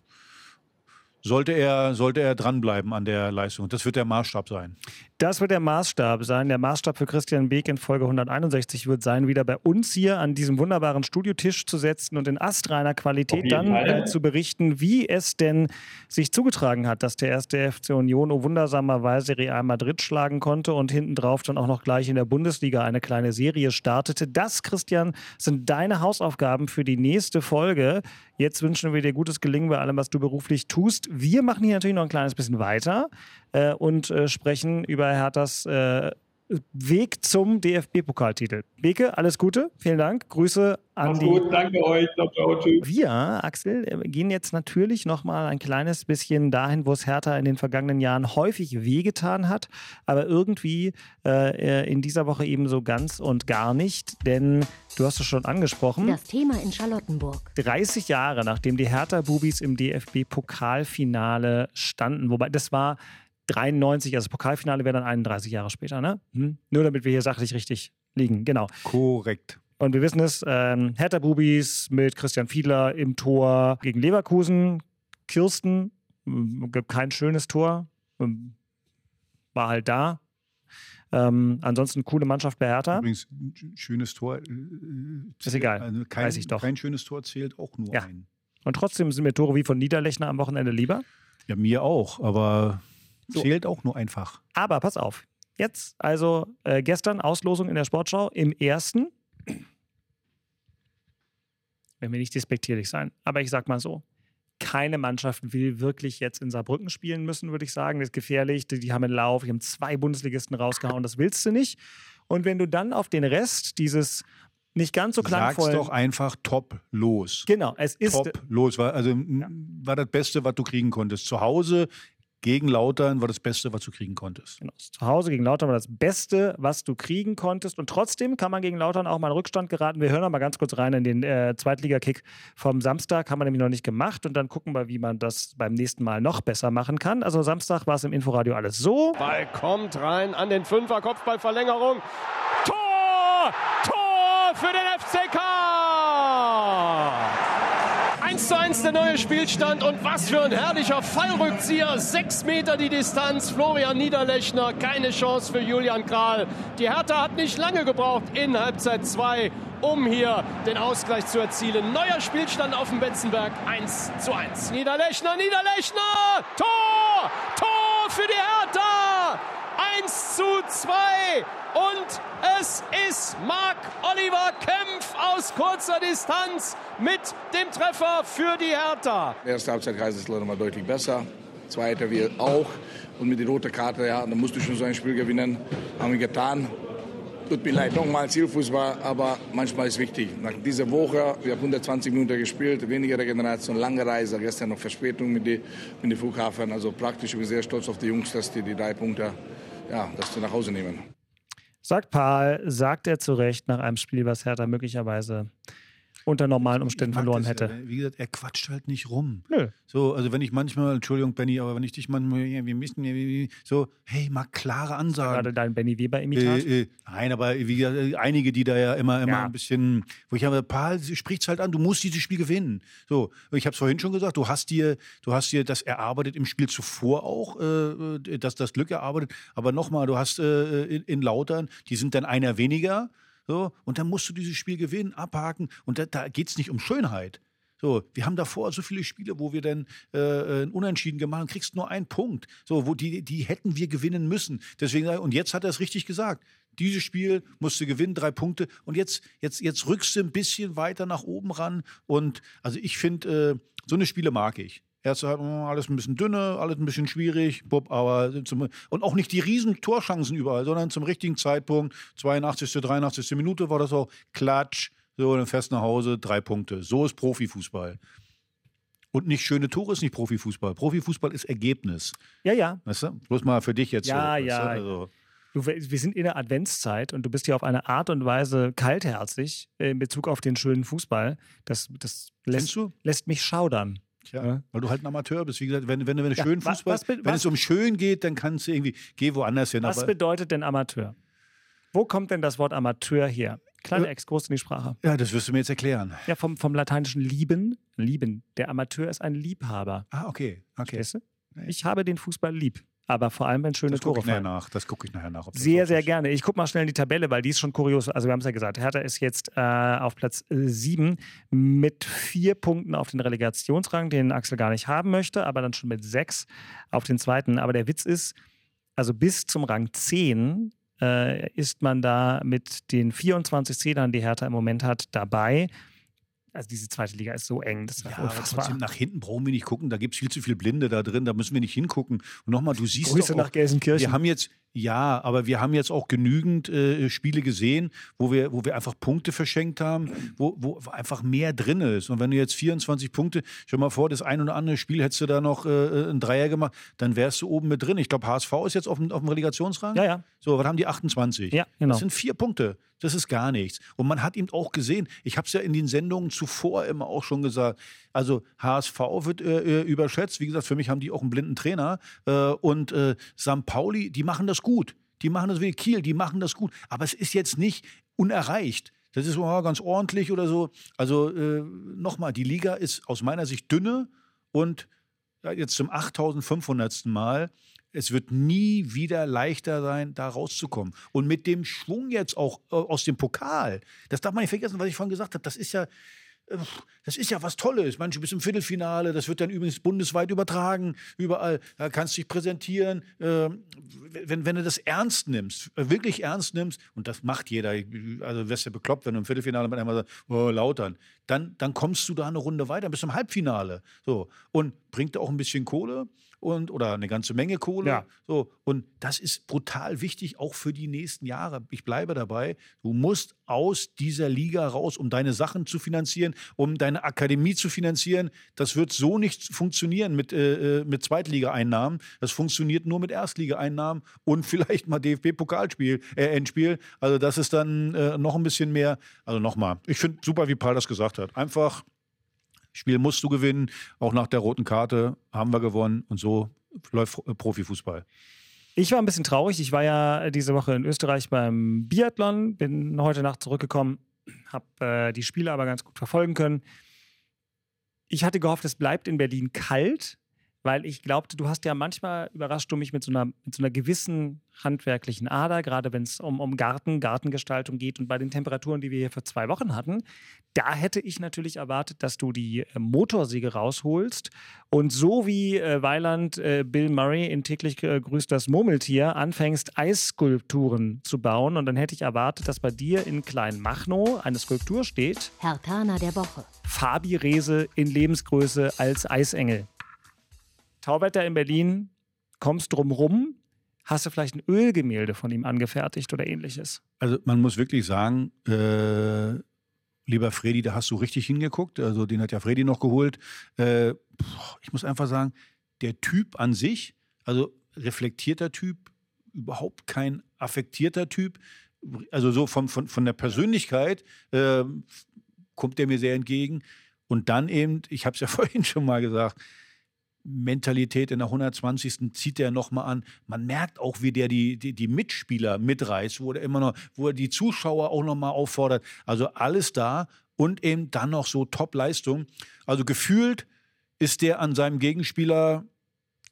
sollte er, sollte er dranbleiben an der Leistung. Das wird der Maßstab sein. Das wird der Maßstab sein. Der Maßstab für Christian Beek in Folge 161 wird sein, wieder bei uns hier an diesem wunderbaren Studiotisch zu setzen und in astreiner Qualität dann äh, zu berichten, wie es denn sich zugetragen hat, dass der erste FC Union oh wundersamerweise Real Madrid schlagen konnte und hinten drauf dann auch noch gleich in der Bundesliga eine kleine Serie startete. Das, Christian, sind deine Hausaufgaben für die nächste Folge. Jetzt wünschen wir dir gutes Gelingen bei allem, was du beruflich tust. Wir machen hier natürlich noch ein kleines bisschen weiter äh, und äh, sprechen über Herthas äh, Weg zum DFB-Pokaltitel. Beke, alles Gute, vielen Dank. Grüße an Mach's die. gut, danke euch. Ciao, ciao, tschüss. Wir, Axel, äh, gehen jetzt natürlich noch mal ein kleines bisschen dahin, wo es Hertha in den vergangenen Jahren häufig wehgetan hat, aber irgendwie äh, in dieser Woche eben so ganz und gar nicht, denn du hast es schon angesprochen. Das Thema in Charlottenburg. 30 Jahre nachdem die Hertha-Bubis im DFB-Pokalfinale standen, wobei das war 93, also das Pokalfinale wäre dann 31 Jahre später, ne? Hm? Nur damit wir hier sachlich richtig liegen, genau. Korrekt. Und wir wissen es, ähm, Hertha Bubis mit Christian Fiedler im Tor gegen Leverkusen. Kirsten, äh, kein schönes Tor, ähm, war halt da. Ähm, ansonsten coole Mannschaft bei Hertha. Übrigens, schönes Tor. Äh, ist egal, also kein, weiß ich doch. Kein schönes Tor zählt auch nur ja. ein. Und trotzdem sind mir Tore wie von Niederlechner am Wochenende lieber. Ja, mir auch, aber so. Zählt auch nur einfach. Aber pass auf. Jetzt, also äh, gestern Auslosung in der Sportschau im ersten. Wenn wir nicht despektierlich sein, aber ich sag mal so. Keine Mannschaft will wirklich jetzt in Saarbrücken spielen müssen, würde ich sagen. Das ist gefährlich. Die, die haben einen Lauf, die haben zwei Bundesligisten rausgehauen. Das willst du nicht. Und wenn du dann auf den Rest dieses nicht ganz so klangvoll. Sag's doch einfach top los. Genau, es ist top los. War, also war das Beste, was du kriegen konntest. Zu Hause gegen Lautern war das Beste, was du kriegen konntest. Genau. Zu Hause gegen Lautern war das Beste, was du kriegen konntest. Und trotzdem kann man gegen Lautern auch mal in Rückstand geraten. Wir hören noch mal ganz kurz rein in den äh, Zweitligakick vom Samstag. Haben wir nämlich noch nicht gemacht. Und dann gucken wir, wie man das beim nächsten Mal noch besser machen kann. Also Samstag war es im Inforadio alles so. Ball kommt rein an den Fünfer, Kopfballverlängerung. Tor! Tor für den FCK! 1 zu 1 der neue Spielstand und was für ein herrlicher Fallrückzieher. Sechs Meter die Distanz. Florian Niederlechner, keine Chance für Julian Kral. Die Hertha hat nicht lange gebraucht in Halbzeit 2, um hier den Ausgleich zu erzielen. Neuer Spielstand auf dem Betzenberg. 1 zu 1. Niederlechner, Niederlechner! Tor! Tor für die Hertha! 1 zu 2 und es ist Marc Oliver Kempf aus kurzer Distanz mit dem Treffer für die Hertha. Erste Halbzeit Kaiserslautern mal deutlich besser, zweite wir auch und mit der roten Karte, ja, da musst du schon so ein Spiel gewinnen, haben wir getan. Tut mir leid, nochmal Zielfußball, aber manchmal ist wichtig. Nach dieser Woche, wir haben 120 Minuten gespielt, weniger Regeneration, lange Reise, gestern noch Verspätung mit dem Flughafen. Also praktisch, ich bin sehr stolz auf die Jungs, dass die die drei Punkte ja, dass sie nach Hause nehmen. Sagt Paul, sagt er zu Recht nach einem Spiel, was Hertha möglicherweise unter normalen Umständen verloren hätte. Ja. Wie gesagt, er quatscht halt nicht rum. Nö. So, also wenn ich manchmal, Entschuldigung, Benny, aber wenn ich dich manchmal, wir müssen so, hey, mal klare Ansagen. Gerade dein Benny Weber-Imitat? Äh, äh, nein, aber wie gesagt, einige, die da ja immer, immer ja. ein bisschen, wo ich habe, Paul spricht halt an, du musst dieses Spiel gewinnen. So, ich habe es vorhin schon gesagt, du hast dir, du hast dir das erarbeitet im Spiel zuvor auch, äh, das, das Glück erarbeitet. Aber nochmal, du hast äh, in, in Lautern, die sind dann einer weniger. So, und dann musst du dieses Spiel gewinnen, abhaken. Und da, da geht es nicht um Schönheit. So, wir haben davor so viele Spiele, wo wir dann äh, ein Unentschieden gemacht haben, kriegst nur einen Punkt. So, wo die, die hätten wir gewinnen müssen. Deswegen, und jetzt hat er es richtig gesagt. Dieses Spiel musste gewinnen, drei Punkte. Und jetzt, jetzt, jetzt rückst du ein bisschen weiter nach oben ran. Und also ich finde, äh, so eine Spiele mag ich. Erste halt alles ein bisschen dünner, alles ein bisschen schwierig, Bub, aber zum, und auch nicht die riesen Torchancen überall, sondern zum richtigen Zeitpunkt, 82., 83. Minute war das auch, Klatsch, so, dann fest nach Hause, drei Punkte. So ist Profifußball. Und nicht schöne Tore ist nicht Profifußball. Profifußball ist Ergebnis. Ja, ja. Weißt du? Bloß mal für dich jetzt ja, so. Ja, ja. Also. Du, wir sind in der Adventszeit und du bist ja auf eine Art und Weise kaltherzig in Bezug auf den schönen Fußball. Das, das lässt, lässt mich schaudern. Tja, ja. weil du halt ein Amateur bist. Wie gesagt, wenn, wenn, wenn, ja, schön Fußball, was, was, wenn es um schön geht, dann kannst du irgendwie, geh woanders hin. Was bedeutet denn Amateur? Wo kommt denn das Wort Amateur her? Kleiner äh, Exkurs in die Sprache. Ja, das wirst du mir jetzt erklären. Ja, vom, vom lateinischen lieben. Lieben. Der Amateur ist ein Liebhaber. Ah, okay. okay. Ich habe den Fußball lieb aber vor allem, wenn schöne das Tore ich fallen. Nach. Das gucke ich nachher nach. Sehr, sehr gerne. Ich gucke mal schnell in die Tabelle, weil die ist schon kurios. Also wir haben es ja gesagt, Hertha ist jetzt äh, auf Platz äh, 7 mit vier Punkten auf den Relegationsrang, den Axel gar nicht haben möchte, aber dann schon mit sechs auf den zweiten. Aber der Witz ist, also bis zum Rang 10 äh, ist man da mit den 24 Zählern, die Hertha im Moment hat, dabei also diese zweite Liga ist so eng. Das ist ja, aber trotzdem nach hinten brauchen wir nicht gucken. Da gibt es viel zu viele Blinde da drin. Da müssen wir nicht hingucken. Und nochmal, du siehst Grüße doch auch, nach Gelsenkirchen. Wir haben jetzt, ja, aber wir haben jetzt auch genügend äh, Spiele gesehen, wo wir, wo wir einfach Punkte verschenkt haben, wo, wo einfach mehr drin ist. Und wenn du jetzt 24 Punkte, stell mal vor, das ein oder andere Spiel hättest du da noch äh, äh ein Dreier gemacht, dann wärst du oben mit drin. Ich glaube, HSV ist jetzt auf dem, auf dem Relegationsrang. Ja, ja. So, was haben die 28? Ja, genau. Das sind vier Punkte. Das ist gar nichts. Und man hat eben auch gesehen, ich habe es ja in den Sendungen zuvor immer auch schon gesagt, also HSV wird äh, äh, überschätzt. Wie gesagt, für mich haben die auch einen blinden Trainer. Äh, und äh, St. Pauli, die machen das gut. Die machen das wie Kiel, die machen das gut. Aber es ist jetzt nicht unerreicht. Das ist oh, ganz ordentlich oder so. Also äh, nochmal, die Liga ist aus meiner Sicht dünne und jetzt zum 8500. Mal es wird nie wieder leichter sein, da rauszukommen. Und mit dem Schwung jetzt auch äh, aus dem Pokal, das darf man nicht vergessen, was ich vorhin gesagt habe, das ist ja, das ist ja was Tolles. Manche bis im Viertelfinale, das wird dann übrigens bundesweit übertragen, überall. Da kannst du dich präsentieren. Ähm, wenn, wenn du das ernst nimmst, äh, wirklich ernst nimmst, und das macht jeder, also wirst du bekloppt, wenn du im Viertelfinale mit einmal sagst, oh, lautern, dann, dann kommst du da eine Runde weiter bis zum Halbfinale. So. Und bringt auch ein bisschen Kohle und oder eine ganze Menge Kohle. Ja. So, und das ist brutal wichtig, auch für die nächsten Jahre. Ich bleibe dabei. Du musst aus dieser Liga raus, um deine Sachen zu finanzieren, um deine Akademie zu finanzieren. Das wird so nicht funktionieren mit, äh, äh mit Zweitligaeinnahmen. Das funktioniert nur mit Erstligaeinnahmen und vielleicht mal DFB-Pokalspiel, äh, Endspiel. Also das ist dann äh, noch ein bisschen mehr. Also nochmal, ich finde super, wie Paul das gesagt hat. Einfach Spiel musst du gewinnen. Auch nach der roten Karte haben wir gewonnen und so läuft Profifußball. Ich war ein bisschen traurig. Ich war ja diese Woche in Österreich beim Biathlon, bin heute Nacht zurückgekommen, habe äh, die Spiele aber ganz gut verfolgen können. Ich hatte gehofft, es bleibt in Berlin kalt, weil ich glaubte, du hast ja manchmal überrascht du mich mit so einer, mit so einer gewissen handwerklichen Ader, gerade wenn es um, um Garten, Gartengestaltung geht und bei den Temperaturen, die wir hier vor zwei Wochen hatten, da hätte ich natürlich erwartet, dass du die äh, Motorsäge rausholst und so wie äh, Weiland äh, Bill Murray in täglich äh, grüßt das Murmeltier anfängst, Eisskulpturen zu bauen und dann hätte ich erwartet, dass bei dir in Kleinmachnow eine Skulptur steht. Herr Tana der Woche. Fabi Rehse in Lebensgröße als Eisengel. Tauwetter in Berlin, kommst drumrum, hast du vielleicht ein Ölgemälde von ihm angefertigt oder ähnliches? Also man muss wirklich sagen, äh, lieber Freddy, da hast du richtig hingeguckt. Also den hat ja Freddy noch geholt. Äh, ich muss einfach sagen, der Typ an sich, also reflektierter Typ, überhaupt kein affektierter Typ. Also so von, von, von der Persönlichkeit äh, kommt der mir sehr entgegen. Und dann eben, ich habe es ja vorhin schon mal gesagt, Mentalität in der 120. zieht er nochmal an. Man merkt auch, wie der die, die, die, Mitspieler mitreißt, wo er immer noch, wo er die Zuschauer auch nochmal auffordert. Also alles da und eben dann noch so Top-Leistung. Also gefühlt ist der an seinem Gegenspieler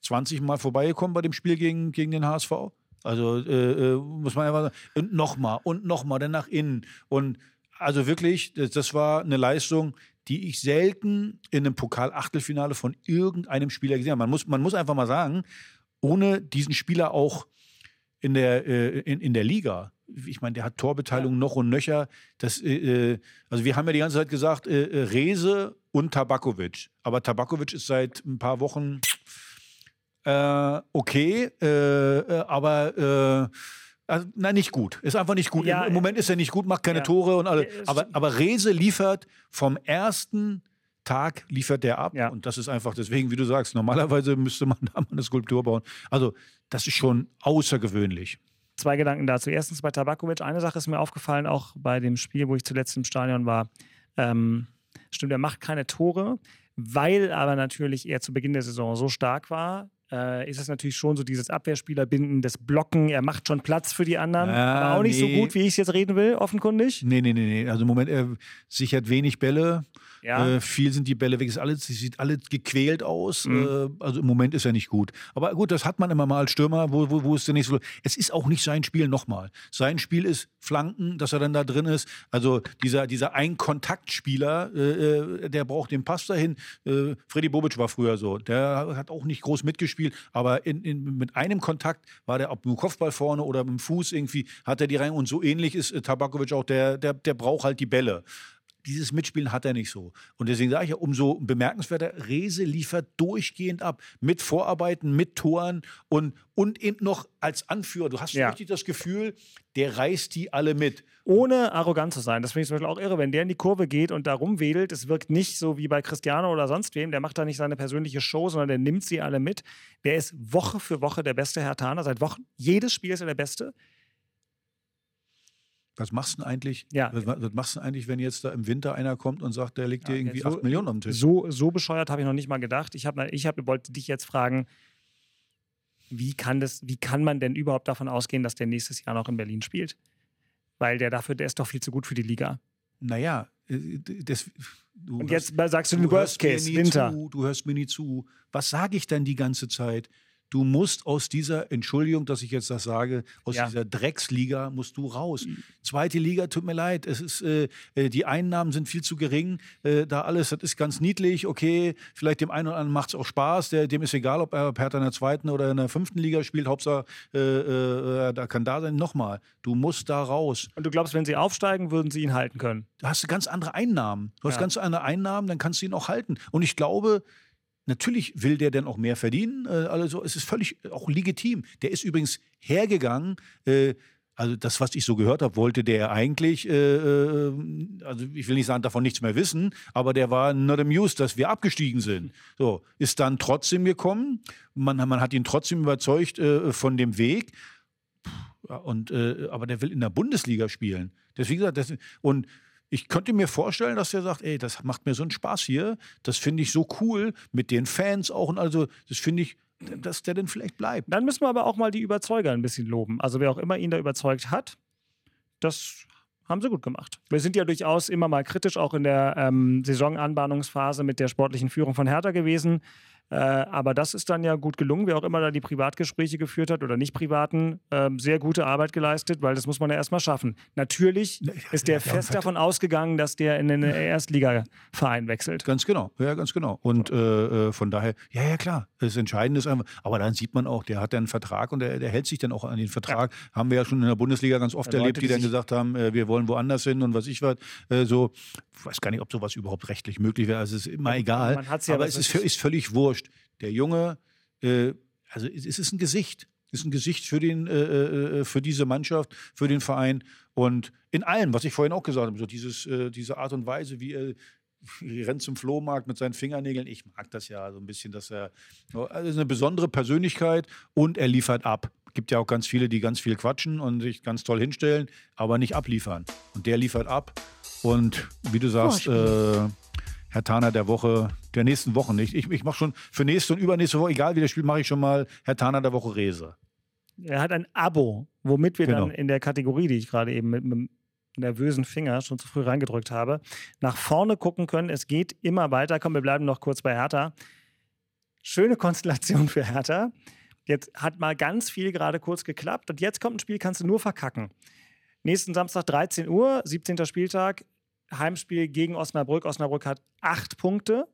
20 Mal vorbeigekommen bei dem Spiel gegen, gegen den HSV. Also äh, äh, muss man einfach sagen, und nochmal und nochmal, dann nach innen. Und also wirklich, das, das war eine Leistung, die ich selten in einem Pokal-Achtelfinale von irgendeinem Spieler gesehen habe. Man muss, man muss einfach mal sagen, ohne diesen Spieler auch in der, äh, in, in der Liga. Ich meine, der hat Torbeteiligung ja. noch und nöcher. Das, äh, äh, also wir haben ja die ganze Zeit gesagt, äh, äh Rese und Tabakovic. Aber Tabakovic ist seit ein paar Wochen äh, okay, aber also, nein, nicht gut. Ist einfach nicht gut. Ja, Im, Im, Moment ist er nicht gut, macht keine ja. Tore und alle. Aber, aber Rese liefert vom ersten Tag liefert der ab. Ja. Und das ist einfach deswegen, wie du sagst, normalerweise müsste man da mal eine Skulptur bauen. Also, das ist schon außergewöhnlich. Zwei Gedanken dazu. Erstens bei Tabakovic. Eine Sache ist mir aufgefallen, auch bei dem Spiel, wo ich zuletzt im Stadion war. Ähm, stimmt, er macht keine Tore, weil aber natürlich er zu Beginn der Saison so stark war, äh, ist es natürlich schon so dieses Abwehrspielerbinden, das Blocken. Er macht schon Platz für die anderen, ja, aber auch nicht nee. so gut, wie ich es jetzt reden will, offenkundig. Nee, nee, nee, nee. Also im Moment, er sichert wenig Bälle. Ja. Äh, viel sind die Bälle weg. Es alles, sieht alles gequält aus. Mhm. Äh, also im Moment ist er nicht gut. Aber gut, das hat man immer mal als Stürmer, wo, wo, wo es denn nicht so. Es ist auch nicht sein Spiel nochmal. Sein Spiel ist Flanken, dass er dann da drin ist. Also dieser, dieser Ein-Kontakt-Spieler, äh, äh der braucht den Pass dahin. Äh, Freddy Bobic war früher so. Der hat auch nicht groß mitgespielt, aber in, in, mit einem Kontakt war der, ob mit dem Kopfball vorne oder mit dem Fuß irgendwie, hat er die rein. Und so ähnlich ist äh, Tabakovic auch, der, der, der braucht halt die Bälle dieses Mitspielen hat er nicht so. Und deswegen sage ich ja, umso bemerkenswerter, Rese liefert durchgehend ab. Mit Vorarbeiten, mit Toren und, und eben noch als Anführer. Du hast ja. richtig das Gefühl, der reißt die alle mit. Ohne arrogant zu sein. Das finde ich zum Beispiel auch irre. Wenn der in die Kurve geht und da rumwedelt, es wirkt nicht so wie bei Cristiano oder sonst wem. Der macht da nicht seine persönliche Show, sondern der nimmt sie alle mit. Der ist Woche für Woche der beste Herr Taner. Seit Wochen. Jedes Spiel ist er der Beste. Was machst du denn eigentlich? Ja. Was, was, machst du eigentlich, wenn jetzt da im Winter einer kommt und sagt, der legt ja, dir irgendwie so, 8 Millionen am Tisch? So, so bescheuert habe ich noch nicht mal gedacht. Ich, hab, ich hab, wollte dich jetzt fragen, wie kann, das, wie kann man denn überhaupt davon ausgehen, dass der nächstes Jahr noch in Berlin spielt? Weil der dafür, der ist doch viel zu gut für die Liga. Naja, äh, das, und jetzt sagst du den Worst Case, Winter. Zu, du hörst mir nie zu. Was sage ich denn die ganze Zeit? Du musst aus dieser, Entschuldigung, dass ich jetzt das sage, aus ja. dieser Drecksliga musst du raus. Mhm. Zweite Liga, tut mir leid, es ist, äh, äh, die Einnahmen sind viel zu gering, äh, da alles, das ist ganz niedlich, okay, vielleicht dem einen oder anderen macht es auch Spaß, der, dem ist egal, ob er Hertha in der zweiten oder in der fünften Liga spielt, Hauptsache, äh, äh, da kann da sein. Nochmal, du musst da raus. Und du glaubst, wenn sie aufsteigen, würden sie ihn halten können? Da hast du ganz andere Einnahmen. Du hast ja. ganz andere Einnahmen, dann kannst du ihn auch halten. Und ich glaube, natürlich will der dann auch mehr verdienen. Äh, also es ist völlig auch legitim. Der ist übrigens hergegangen. Äh, also das, was ich so gehört habe, wollte der eigentlich, äh, äh, also ich will nicht sagen, davon nichts mehr wissen, aber der war not amused, dass wir abgestiegen sind. So, ist dann trotzdem gekommen. Man, man hat ihn trotzdem überzeugt äh, von dem Weg. Und, äh, aber der will in der Bundesliga spielen. Deswegen gesagt, und ich könnte mir vorstellen, dass er sagt, ey, das macht mir so einen Spaß hier, das finde ich so cool mit den Fans auch und also das finde ich dass der denn vielleicht bleibt. Dann müssen wir aber auch mal die Überzeuger ein bisschen loben. Also wer auch immer ihn da überzeugt hat, das haben sie gut gemacht. Wir sind ja durchaus immer mal kritisch auch in der ähm, Saisonanbahnungsphase mit der sportlichen Führung von Hertha gewesen. Äh, aber das ist dann ja gut gelungen, wer auch immer da die Privatgespräche geführt hat oder nicht privaten, äh, sehr gute Arbeit geleistet, weil das muss man ja erstmal schaffen. Natürlich ist der fest davon ausgegangen, dass der in den Erstligaverein wechselt. Ganz genau, ja, ganz genau. Und äh, äh, von daher, ja, ja, klar, das Entscheidende ist einfach, aber dann sieht man auch, der hat ja einen Vertrag und der, der hält sich dann auch an den Vertrag. Ja. Haben wir ja schon in der Bundesliga ganz oft ja, erlebt, die, die dann gesagt haben, äh, wir wollen woanders hin und was ich was. So, ich weiß gar nicht, ob sowas überhaupt rechtlich möglich wäre. Also es ist immer egal. Ja, aber es ist, ist völlig wurscht wurscht. Der Junge, äh, also es ist ein Gesicht. Es ist ein Gesicht für, den, äh, äh, für diese Mannschaft, für den Verein. Und in allem, was ich vorhin auch gesagt habe, so dieses, äh, diese Art und Weise, wie er rennt zum Flohmarkt mit seinen Fingernägeln. Ich mag das ja so ein bisschen, dass er also eine besondere Persönlichkeit und er liefert ab. Gibt ja auch ganz viele, die ganz viel quatschen und sich ganz toll hinstellen, aber nicht abliefern. Und der liefert ab. Und wie du sagst, äh, Herr Taner der Woche, der nächsten Woche nicht. Ich, ich mache schon für nächste und übernächste Woche, egal wie das Spiel, mache ich schon mal Herr Taner der Woche Rese. Er hat ein Abo, womit wir genau. dann in der Kategorie, die ich gerade eben mit, mit nervösen Finger schon zu früh reingedrückt habe, nach vorne gucken können. Es geht immer weiter. Komm, wir bleiben noch kurz bei Hertha. Schöne Konstellation für Hertha. Jetzt hat mal ganz viel gerade kurz geklappt und jetzt kommt ein Spiel, kannst du nur verkacken. Nächsten Samstag 13 Uhr, 17. Spieltag, Heimspiel gegen Osnabrück. Osnabrück hat acht Punkte.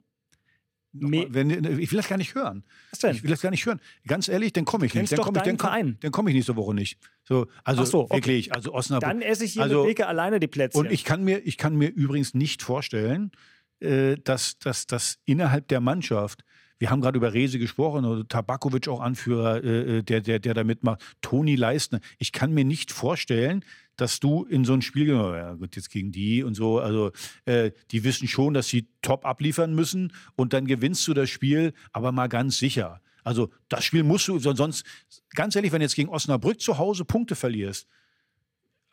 Mal, wenn, ich will das gar nicht hören. Was denn? Ich will das gar nicht hören. Ganz ehrlich, dann komme ich nicht. Dann komme ich, dann komm, dann komm ich nächste Woche nicht. So, also so, okay. wirklich, also Osnabrück. Dann esse ich hier also, mit Beke alleine die Plätze. Und ich kann mir, ich kann mir übrigens nicht vorstellen, äh, dass, dass, dass innerhalb der Mannschaft wir haben gerade über Rese gesprochen, oder Tabakovic auch Anführer, äh, äh, der, der, der da mitmacht, Toni Leistner. Ich kann mir nicht vorstellen, dass du in so ein Spiel, ja gut, jetzt gegen die und so, also äh, die wissen schon, dass sie top abliefern müssen und dann gewinnst du das Spiel, aber mal ganz sicher. Also das Spiel musst du, sonst, ganz ehrlich, wenn du jetzt gegen Osnabrück zu Hause Punkte verlierst,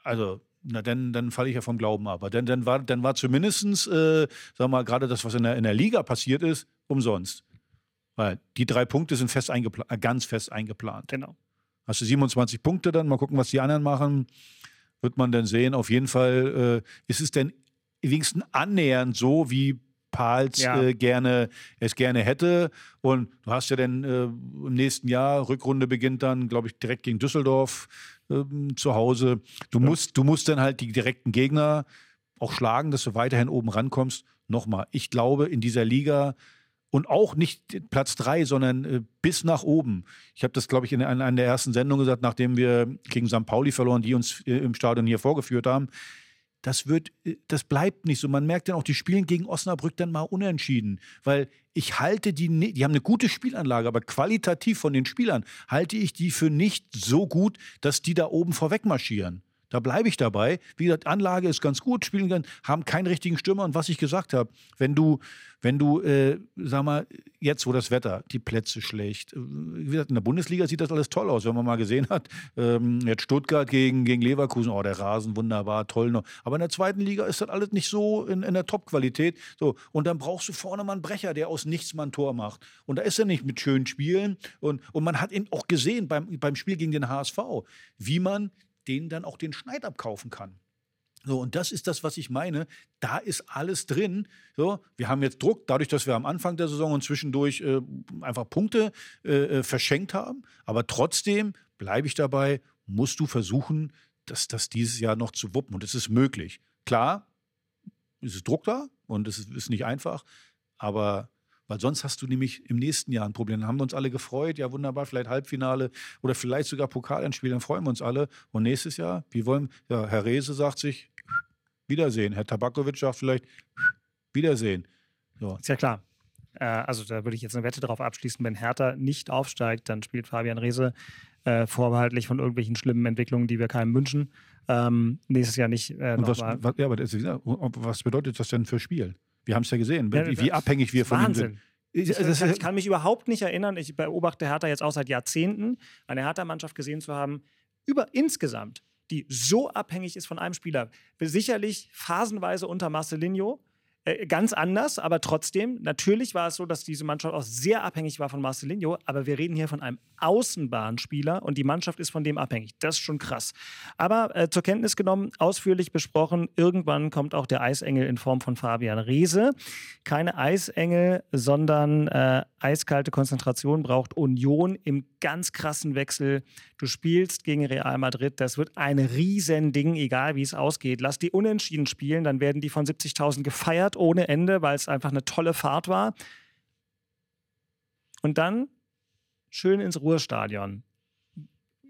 also na, dann, dann falle ich ja vom Glauben ab. Denn dann war, dann war zumindestens, äh, sag mal, gerade das, was in der, in der Liga passiert ist, umsonst. Weil die drei Punkte sind fest äh, ganz fest eingeplant. Genau. Hast du 27 Punkte dann, mal gucken, was die anderen machen wird man dann sehen. Auf jeden Fall äh, ist es denn wenigstens annähernd so, wie Pals ja. äh, gerne es gerne hätte. Und du hast ja dann äh, im nächsten Jahr, Rückrunde beginnt dann, glaube ich, direkt gegen Düsseldorf äh, zu Hause. Du ja. musst, du musst dann halt die direkten Gegner auch schlagen, dass du weiterhin oben rankommst. Nochmal, ich glaube, in dieser Liga und auch nicht Platz drei, sondern äh, bis nach oben. Ich habe das, glaube ich, in einer der ersten Sendungen gesagt, nachdem wir gegen St. Pauli verloren, die uns äh, im Stadion hier vorgeführt haben. Das wird, äh, das bleibt nicht so. Man merkt dann auch, die spielen gegen Osnabrück dann mal unentschieden, weil ich halte die, die haben eine gute Spielanlage, aber qualitativ von den Spielern halte ich die für nicht so gut, dass die da oben vorweg marschieren. Da bleibe ich dabei. Wie gesagt, Anlage ist ganz gut, spielen können, haben keinen richtigen Stürmer. Und was ich gesagt habe, wenn du, wenn du, äh, sag mal, jetzt, wo das Wetter, die Plätze schlecht, äh, wie gesagt, in der Bundesliga sieht das alles toll aus, wenn man mal gesehen hat. Ähm, jetzt Stuttgart gegen, gegen Leverkusen, oh, der Rasen, wunderbar, toll noch. Aber in der zweiten Liga ist das alles nicht so in, in der Top-Qualität. So, und dann brauchst du vorne mal einen Brecher, der aus nichts mal ein Tor macht. Und da ist er nicht mit schönen Spielen. Und, und man hat ihn auch gesehen beim, beim Spiel gegen den HSV, wie man denen dann auch den Schneid abkaufen kann. So, und das ist das, was ich meine. Da ist alles drin. So, wir haben jetzt Druck, dadurch, dass wir am Anfang der Saison und zwischendurch äh, einfach Punkte äh, äh verschenkt haben. Aber trotzdem bleibe ich dabei, musst du versuchen, das, das dieses Jahr noch zu wuppen. Und es ist möglich. Klar, es ist Druck da und es ist nicht einfach. Aber weil sonst hast du nämlich im nächsten Jahr ein Problem. Dann haben wir uns alle gefreut, ja wunderbar, vielleicht Halbfinale oder vielleicht sogar Pokalendspiel, dann freuen wir uns alle. Und nächstes Jahr, wie wollen, ja, Herr Rehse sagt sich, Wiedersehen. Herr Tabakovic sagt vielleicht, Wiedersehen. So. Ist ja klar. Äh, also da würde ich jetzt eine Wette darauf abschließen, wenn Hertha nicht aufsteigt, dann spielt Fabian Reese äh, vorbehaltlich von irgendwelchen schlimmen Entwicklungen, die wir keinem wünschen. Ähm, nächstes Jahr nicht. Äh, Und was, was, ja, aber das was bedeutet das denn für Spiel? Wir haben es ja gesehen, wie, wie abhängig wir von Wahnsinn. ihm sind. Ich, ich, ich kann mich überhaupt nicht erinnern. Ich beobachte Hertha jetzt auch seit Jahrzehnten, eine Hertha-Mannschaft gesehen zu haben, über insgesamt, die so abhängig ist von einem Spieler. Sicherlich phasenweise unter Marcelinho, äh, ganz anders, aber trotzdem, natürlich war es so, dass diese Mannschaft auch sehr abhängig war von Marcelinho, aber wir reden hier von einem Außenbahnspieler und die Mannschaft ist von dem abhängig. Das ist schon krass. Aber äh, zur Kenntnis genommen, ausführlich besprochen, irgendwann kommt auch der Eisengel in Form von Fabian Reese. Keine Eisengel, sondern äh, eiskalte Konzentration braucht Union im ganz krassen Wechsel. Du spielst gegen Real Madrid, das wird ein Riesending, egal wie es ausgeht. Lass die unentschieden spielen, dann werden die von 70.000 gefeiert ohne Ende, weil es einfach eine tolle Fahrt war. Und dann schön ins Ruhrstadion.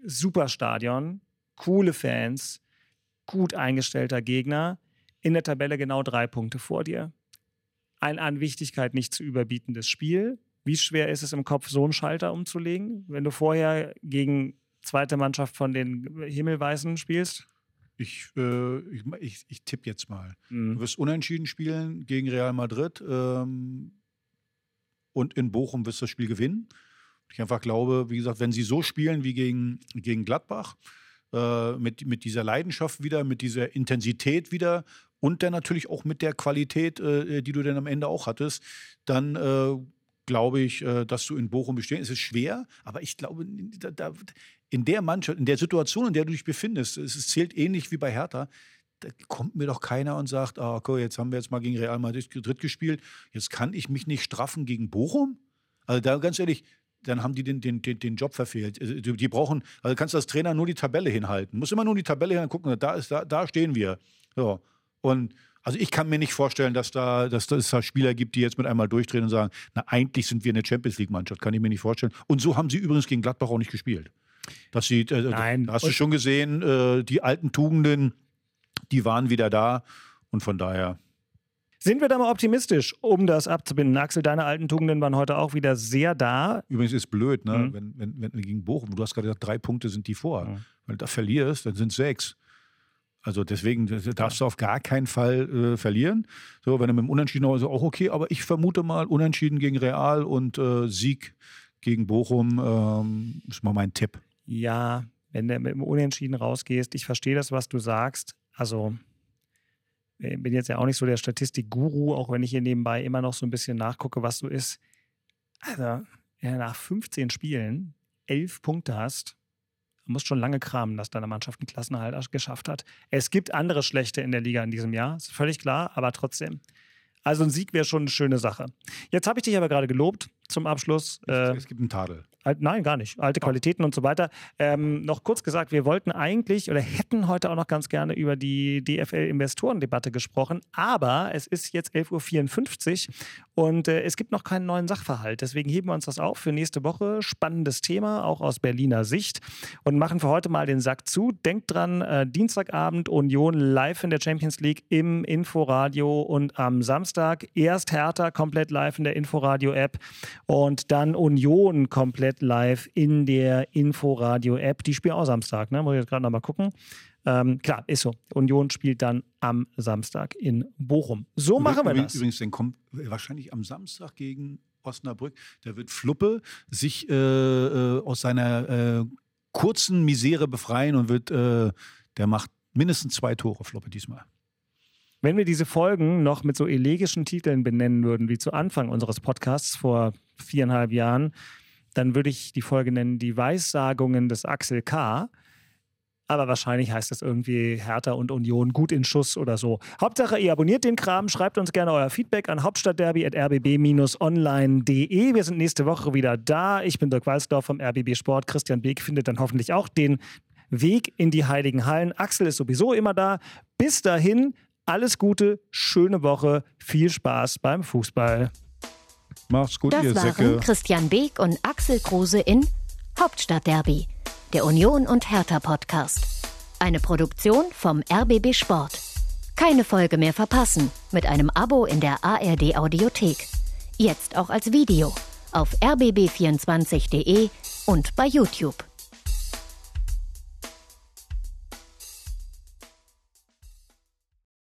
Super Stadion, coole Fans, gut eingestellter Gegner. In der Tabelle genau drei Punkte vor dir. Ein an Wichtigkeit nicht zu überbietendes Spiel. Wie schwer ist es im Kopf, so einen Schalter umzulegen, wenn du vorher gegen zweite Mannschaft von den Himmelweißen spielst? Ich, äh, ich, ich, ich tippe jetzt mal. Mhm. Du wirst unentschieden spielen gegen Real Madrid ähm, und in Bochum wirst du das Spiel gewinnen. Ich einfach glaube, wie gesagt, wenn sie so spielen wie gegen, gegen Gladbach, äh, mit, mit dieser Leidenschaft wieder, mit dieser Intensität wieder und dann natürlich auch mit der Qualität, äh, die du dann am Ende auch hattest, dann äh, glaube ich, äh, dass du in Bochum bestehen. Es ist schwer, aber ich glaube, da, da, in der Mannschaft, in der Situation, in der du dich befindest, es zählt ähnlich wie bei Hertha. Da kommt mir doch keiner und sagt, ah, okay, jetzt haben wir jetzt mal gegen Real Madrid gespielt, jetzt kann ich mich nicht straffen gegen Bochum? Also da ganz ehrlich, dann haben die den, den, den, den Job verfehlt. Also die, die brauchen, also kannst als Trainer nur die Tabelle hinhalten. Muss immer nur die Tabelle hingucken, da ist, da, da stehen wir. So. Und also ich kann mir nicht vorstellen, dass da, dass es da Spieler gibt, die jetzt mit einmal durchdrehen und sagen, na eigentlich sind wir eine Champions League-Mannschaft, kann ich mir nicht vorstellen. Und so haben sie übrigens gegen Gladbach auch nicht gespielt. Dass sie, äh, Nein. Da hast du schon gesehen, äh, die alten Tugenden, die waren wieder da. Und von daher. Sind wir da mal optimistisch, um das abzubinden? Axel, deine alten Tugenden waren heute auch wieder sehr da. Übrigens ist blöd, ne? Mhm. Wenn, wenn, wenn gegen Bochum, du hast gerade gesagt, drei Punkte sind die vor. Mhm. Wenn du da verlierst, dann sind sechs. Also deswegen darfst du auf gar keinen Fall äh, verlieren. So, wenn du mit dem Unentschieden also auch okay, aber ich vermute mal Unentschieden gegen Real und äh, Sieg gegen Bochum ähm, ist mal mein Tipp. Ja, wenn du mit dem Unentschieden rausgehst, ich verstehe das, was du sagst. Also ich bin jetzt ja auch nicht so der Statistik-Guru, auch wenn ich hier nebenbei immer noch so ein bisschen nachgucke, was so ist. Also, du nach 15 Spielen elf Punkte hast, Du musst schon lange kramen, dass deine Mannschaft einen Klassenerhalt geschafft hat. Es gibt andere Schlechte in der Liga in diesem Jahr, ist völlig klar, aber trotzdem. Also ein Sieg wäre schon eine schöne Sache. Jetzt habe ich dich aber gerade gelobt zum Abschluss. Äh, es gibt einen Tadel. Nein, gar nicht. Alte Qualitäten und so weiter. Ähm, noch kurz gesagt, wir wollten eigentlich oder hätten heute auch noch ganz gerne über die DFL-Investorendebatte gesprochen, aber es ist jetzt 11.54 Uhr und äh, es gibt noch keinen neuen Sachverhalt. Deswegen heben wir uns das auf für nächste Woche. Spannendes Thema, auch aus Berliner Sicht. Und machen für heute mal den Sack zu. Denkt dran, äh, Dienstagabend Union live in der Champions League im Inforadio und am Samstag erst Hertha komplett live in der Inforadio-App und dann Union komplett live in der Inforadio-App. Die spielen auch Samstag, ne? Muss ich jetzt gerade nochmal gucken. Ähm, klar, ist so. Union spielt dann am Samstag in Bochum. So machen wir das. Übrigens, dann kommt wahrscheinlich am Samstag gegen Osnabrück. Da wird Fluppe sich äh, äh, aus seiner äh, kurzen Misere befreien und wird, äh, der macht mindestens zwei Tore, Fluppe diesmal. Wenn wir diese Folgen noch mit so elegischen Titeln benennen würden, wie zu Anfang unseres Podcasts vor viereinhalb Jahren, dann würde ich die Folge nennen Die Weissagungen des Axel K. Aber wahrscheinlich heißt das irgendwie Hertha und Union gut in Schuss oder so. Hauptsache, ihr abonniert den Kram, schreibt uns gerne euer Feedback an hauptstadtderby.rbb-online.de. Wir sind nächste Woche wieder da. Ich bin Dirk Walsdorf vom RBB Sport. Christian Beek findet dann hoffentlich auch den Weg in die Heiligen Hallen. Axel ist sowieso immer da. Bis dahin, alles Gute, schöne Woche, viel Spaß beim Fußball. Mach's gut, das ihr waren Säcke. Christian Beek und Axel Kruse in Hauptstadtderby, der Union und Hertha Podcast. Eine Produktion vom RBB Sport. Keine Folge mehr verpassen mit einem Abo in der ARD Audiothek. Jetzt auch als Video auf rbb24.de und bei YouTube.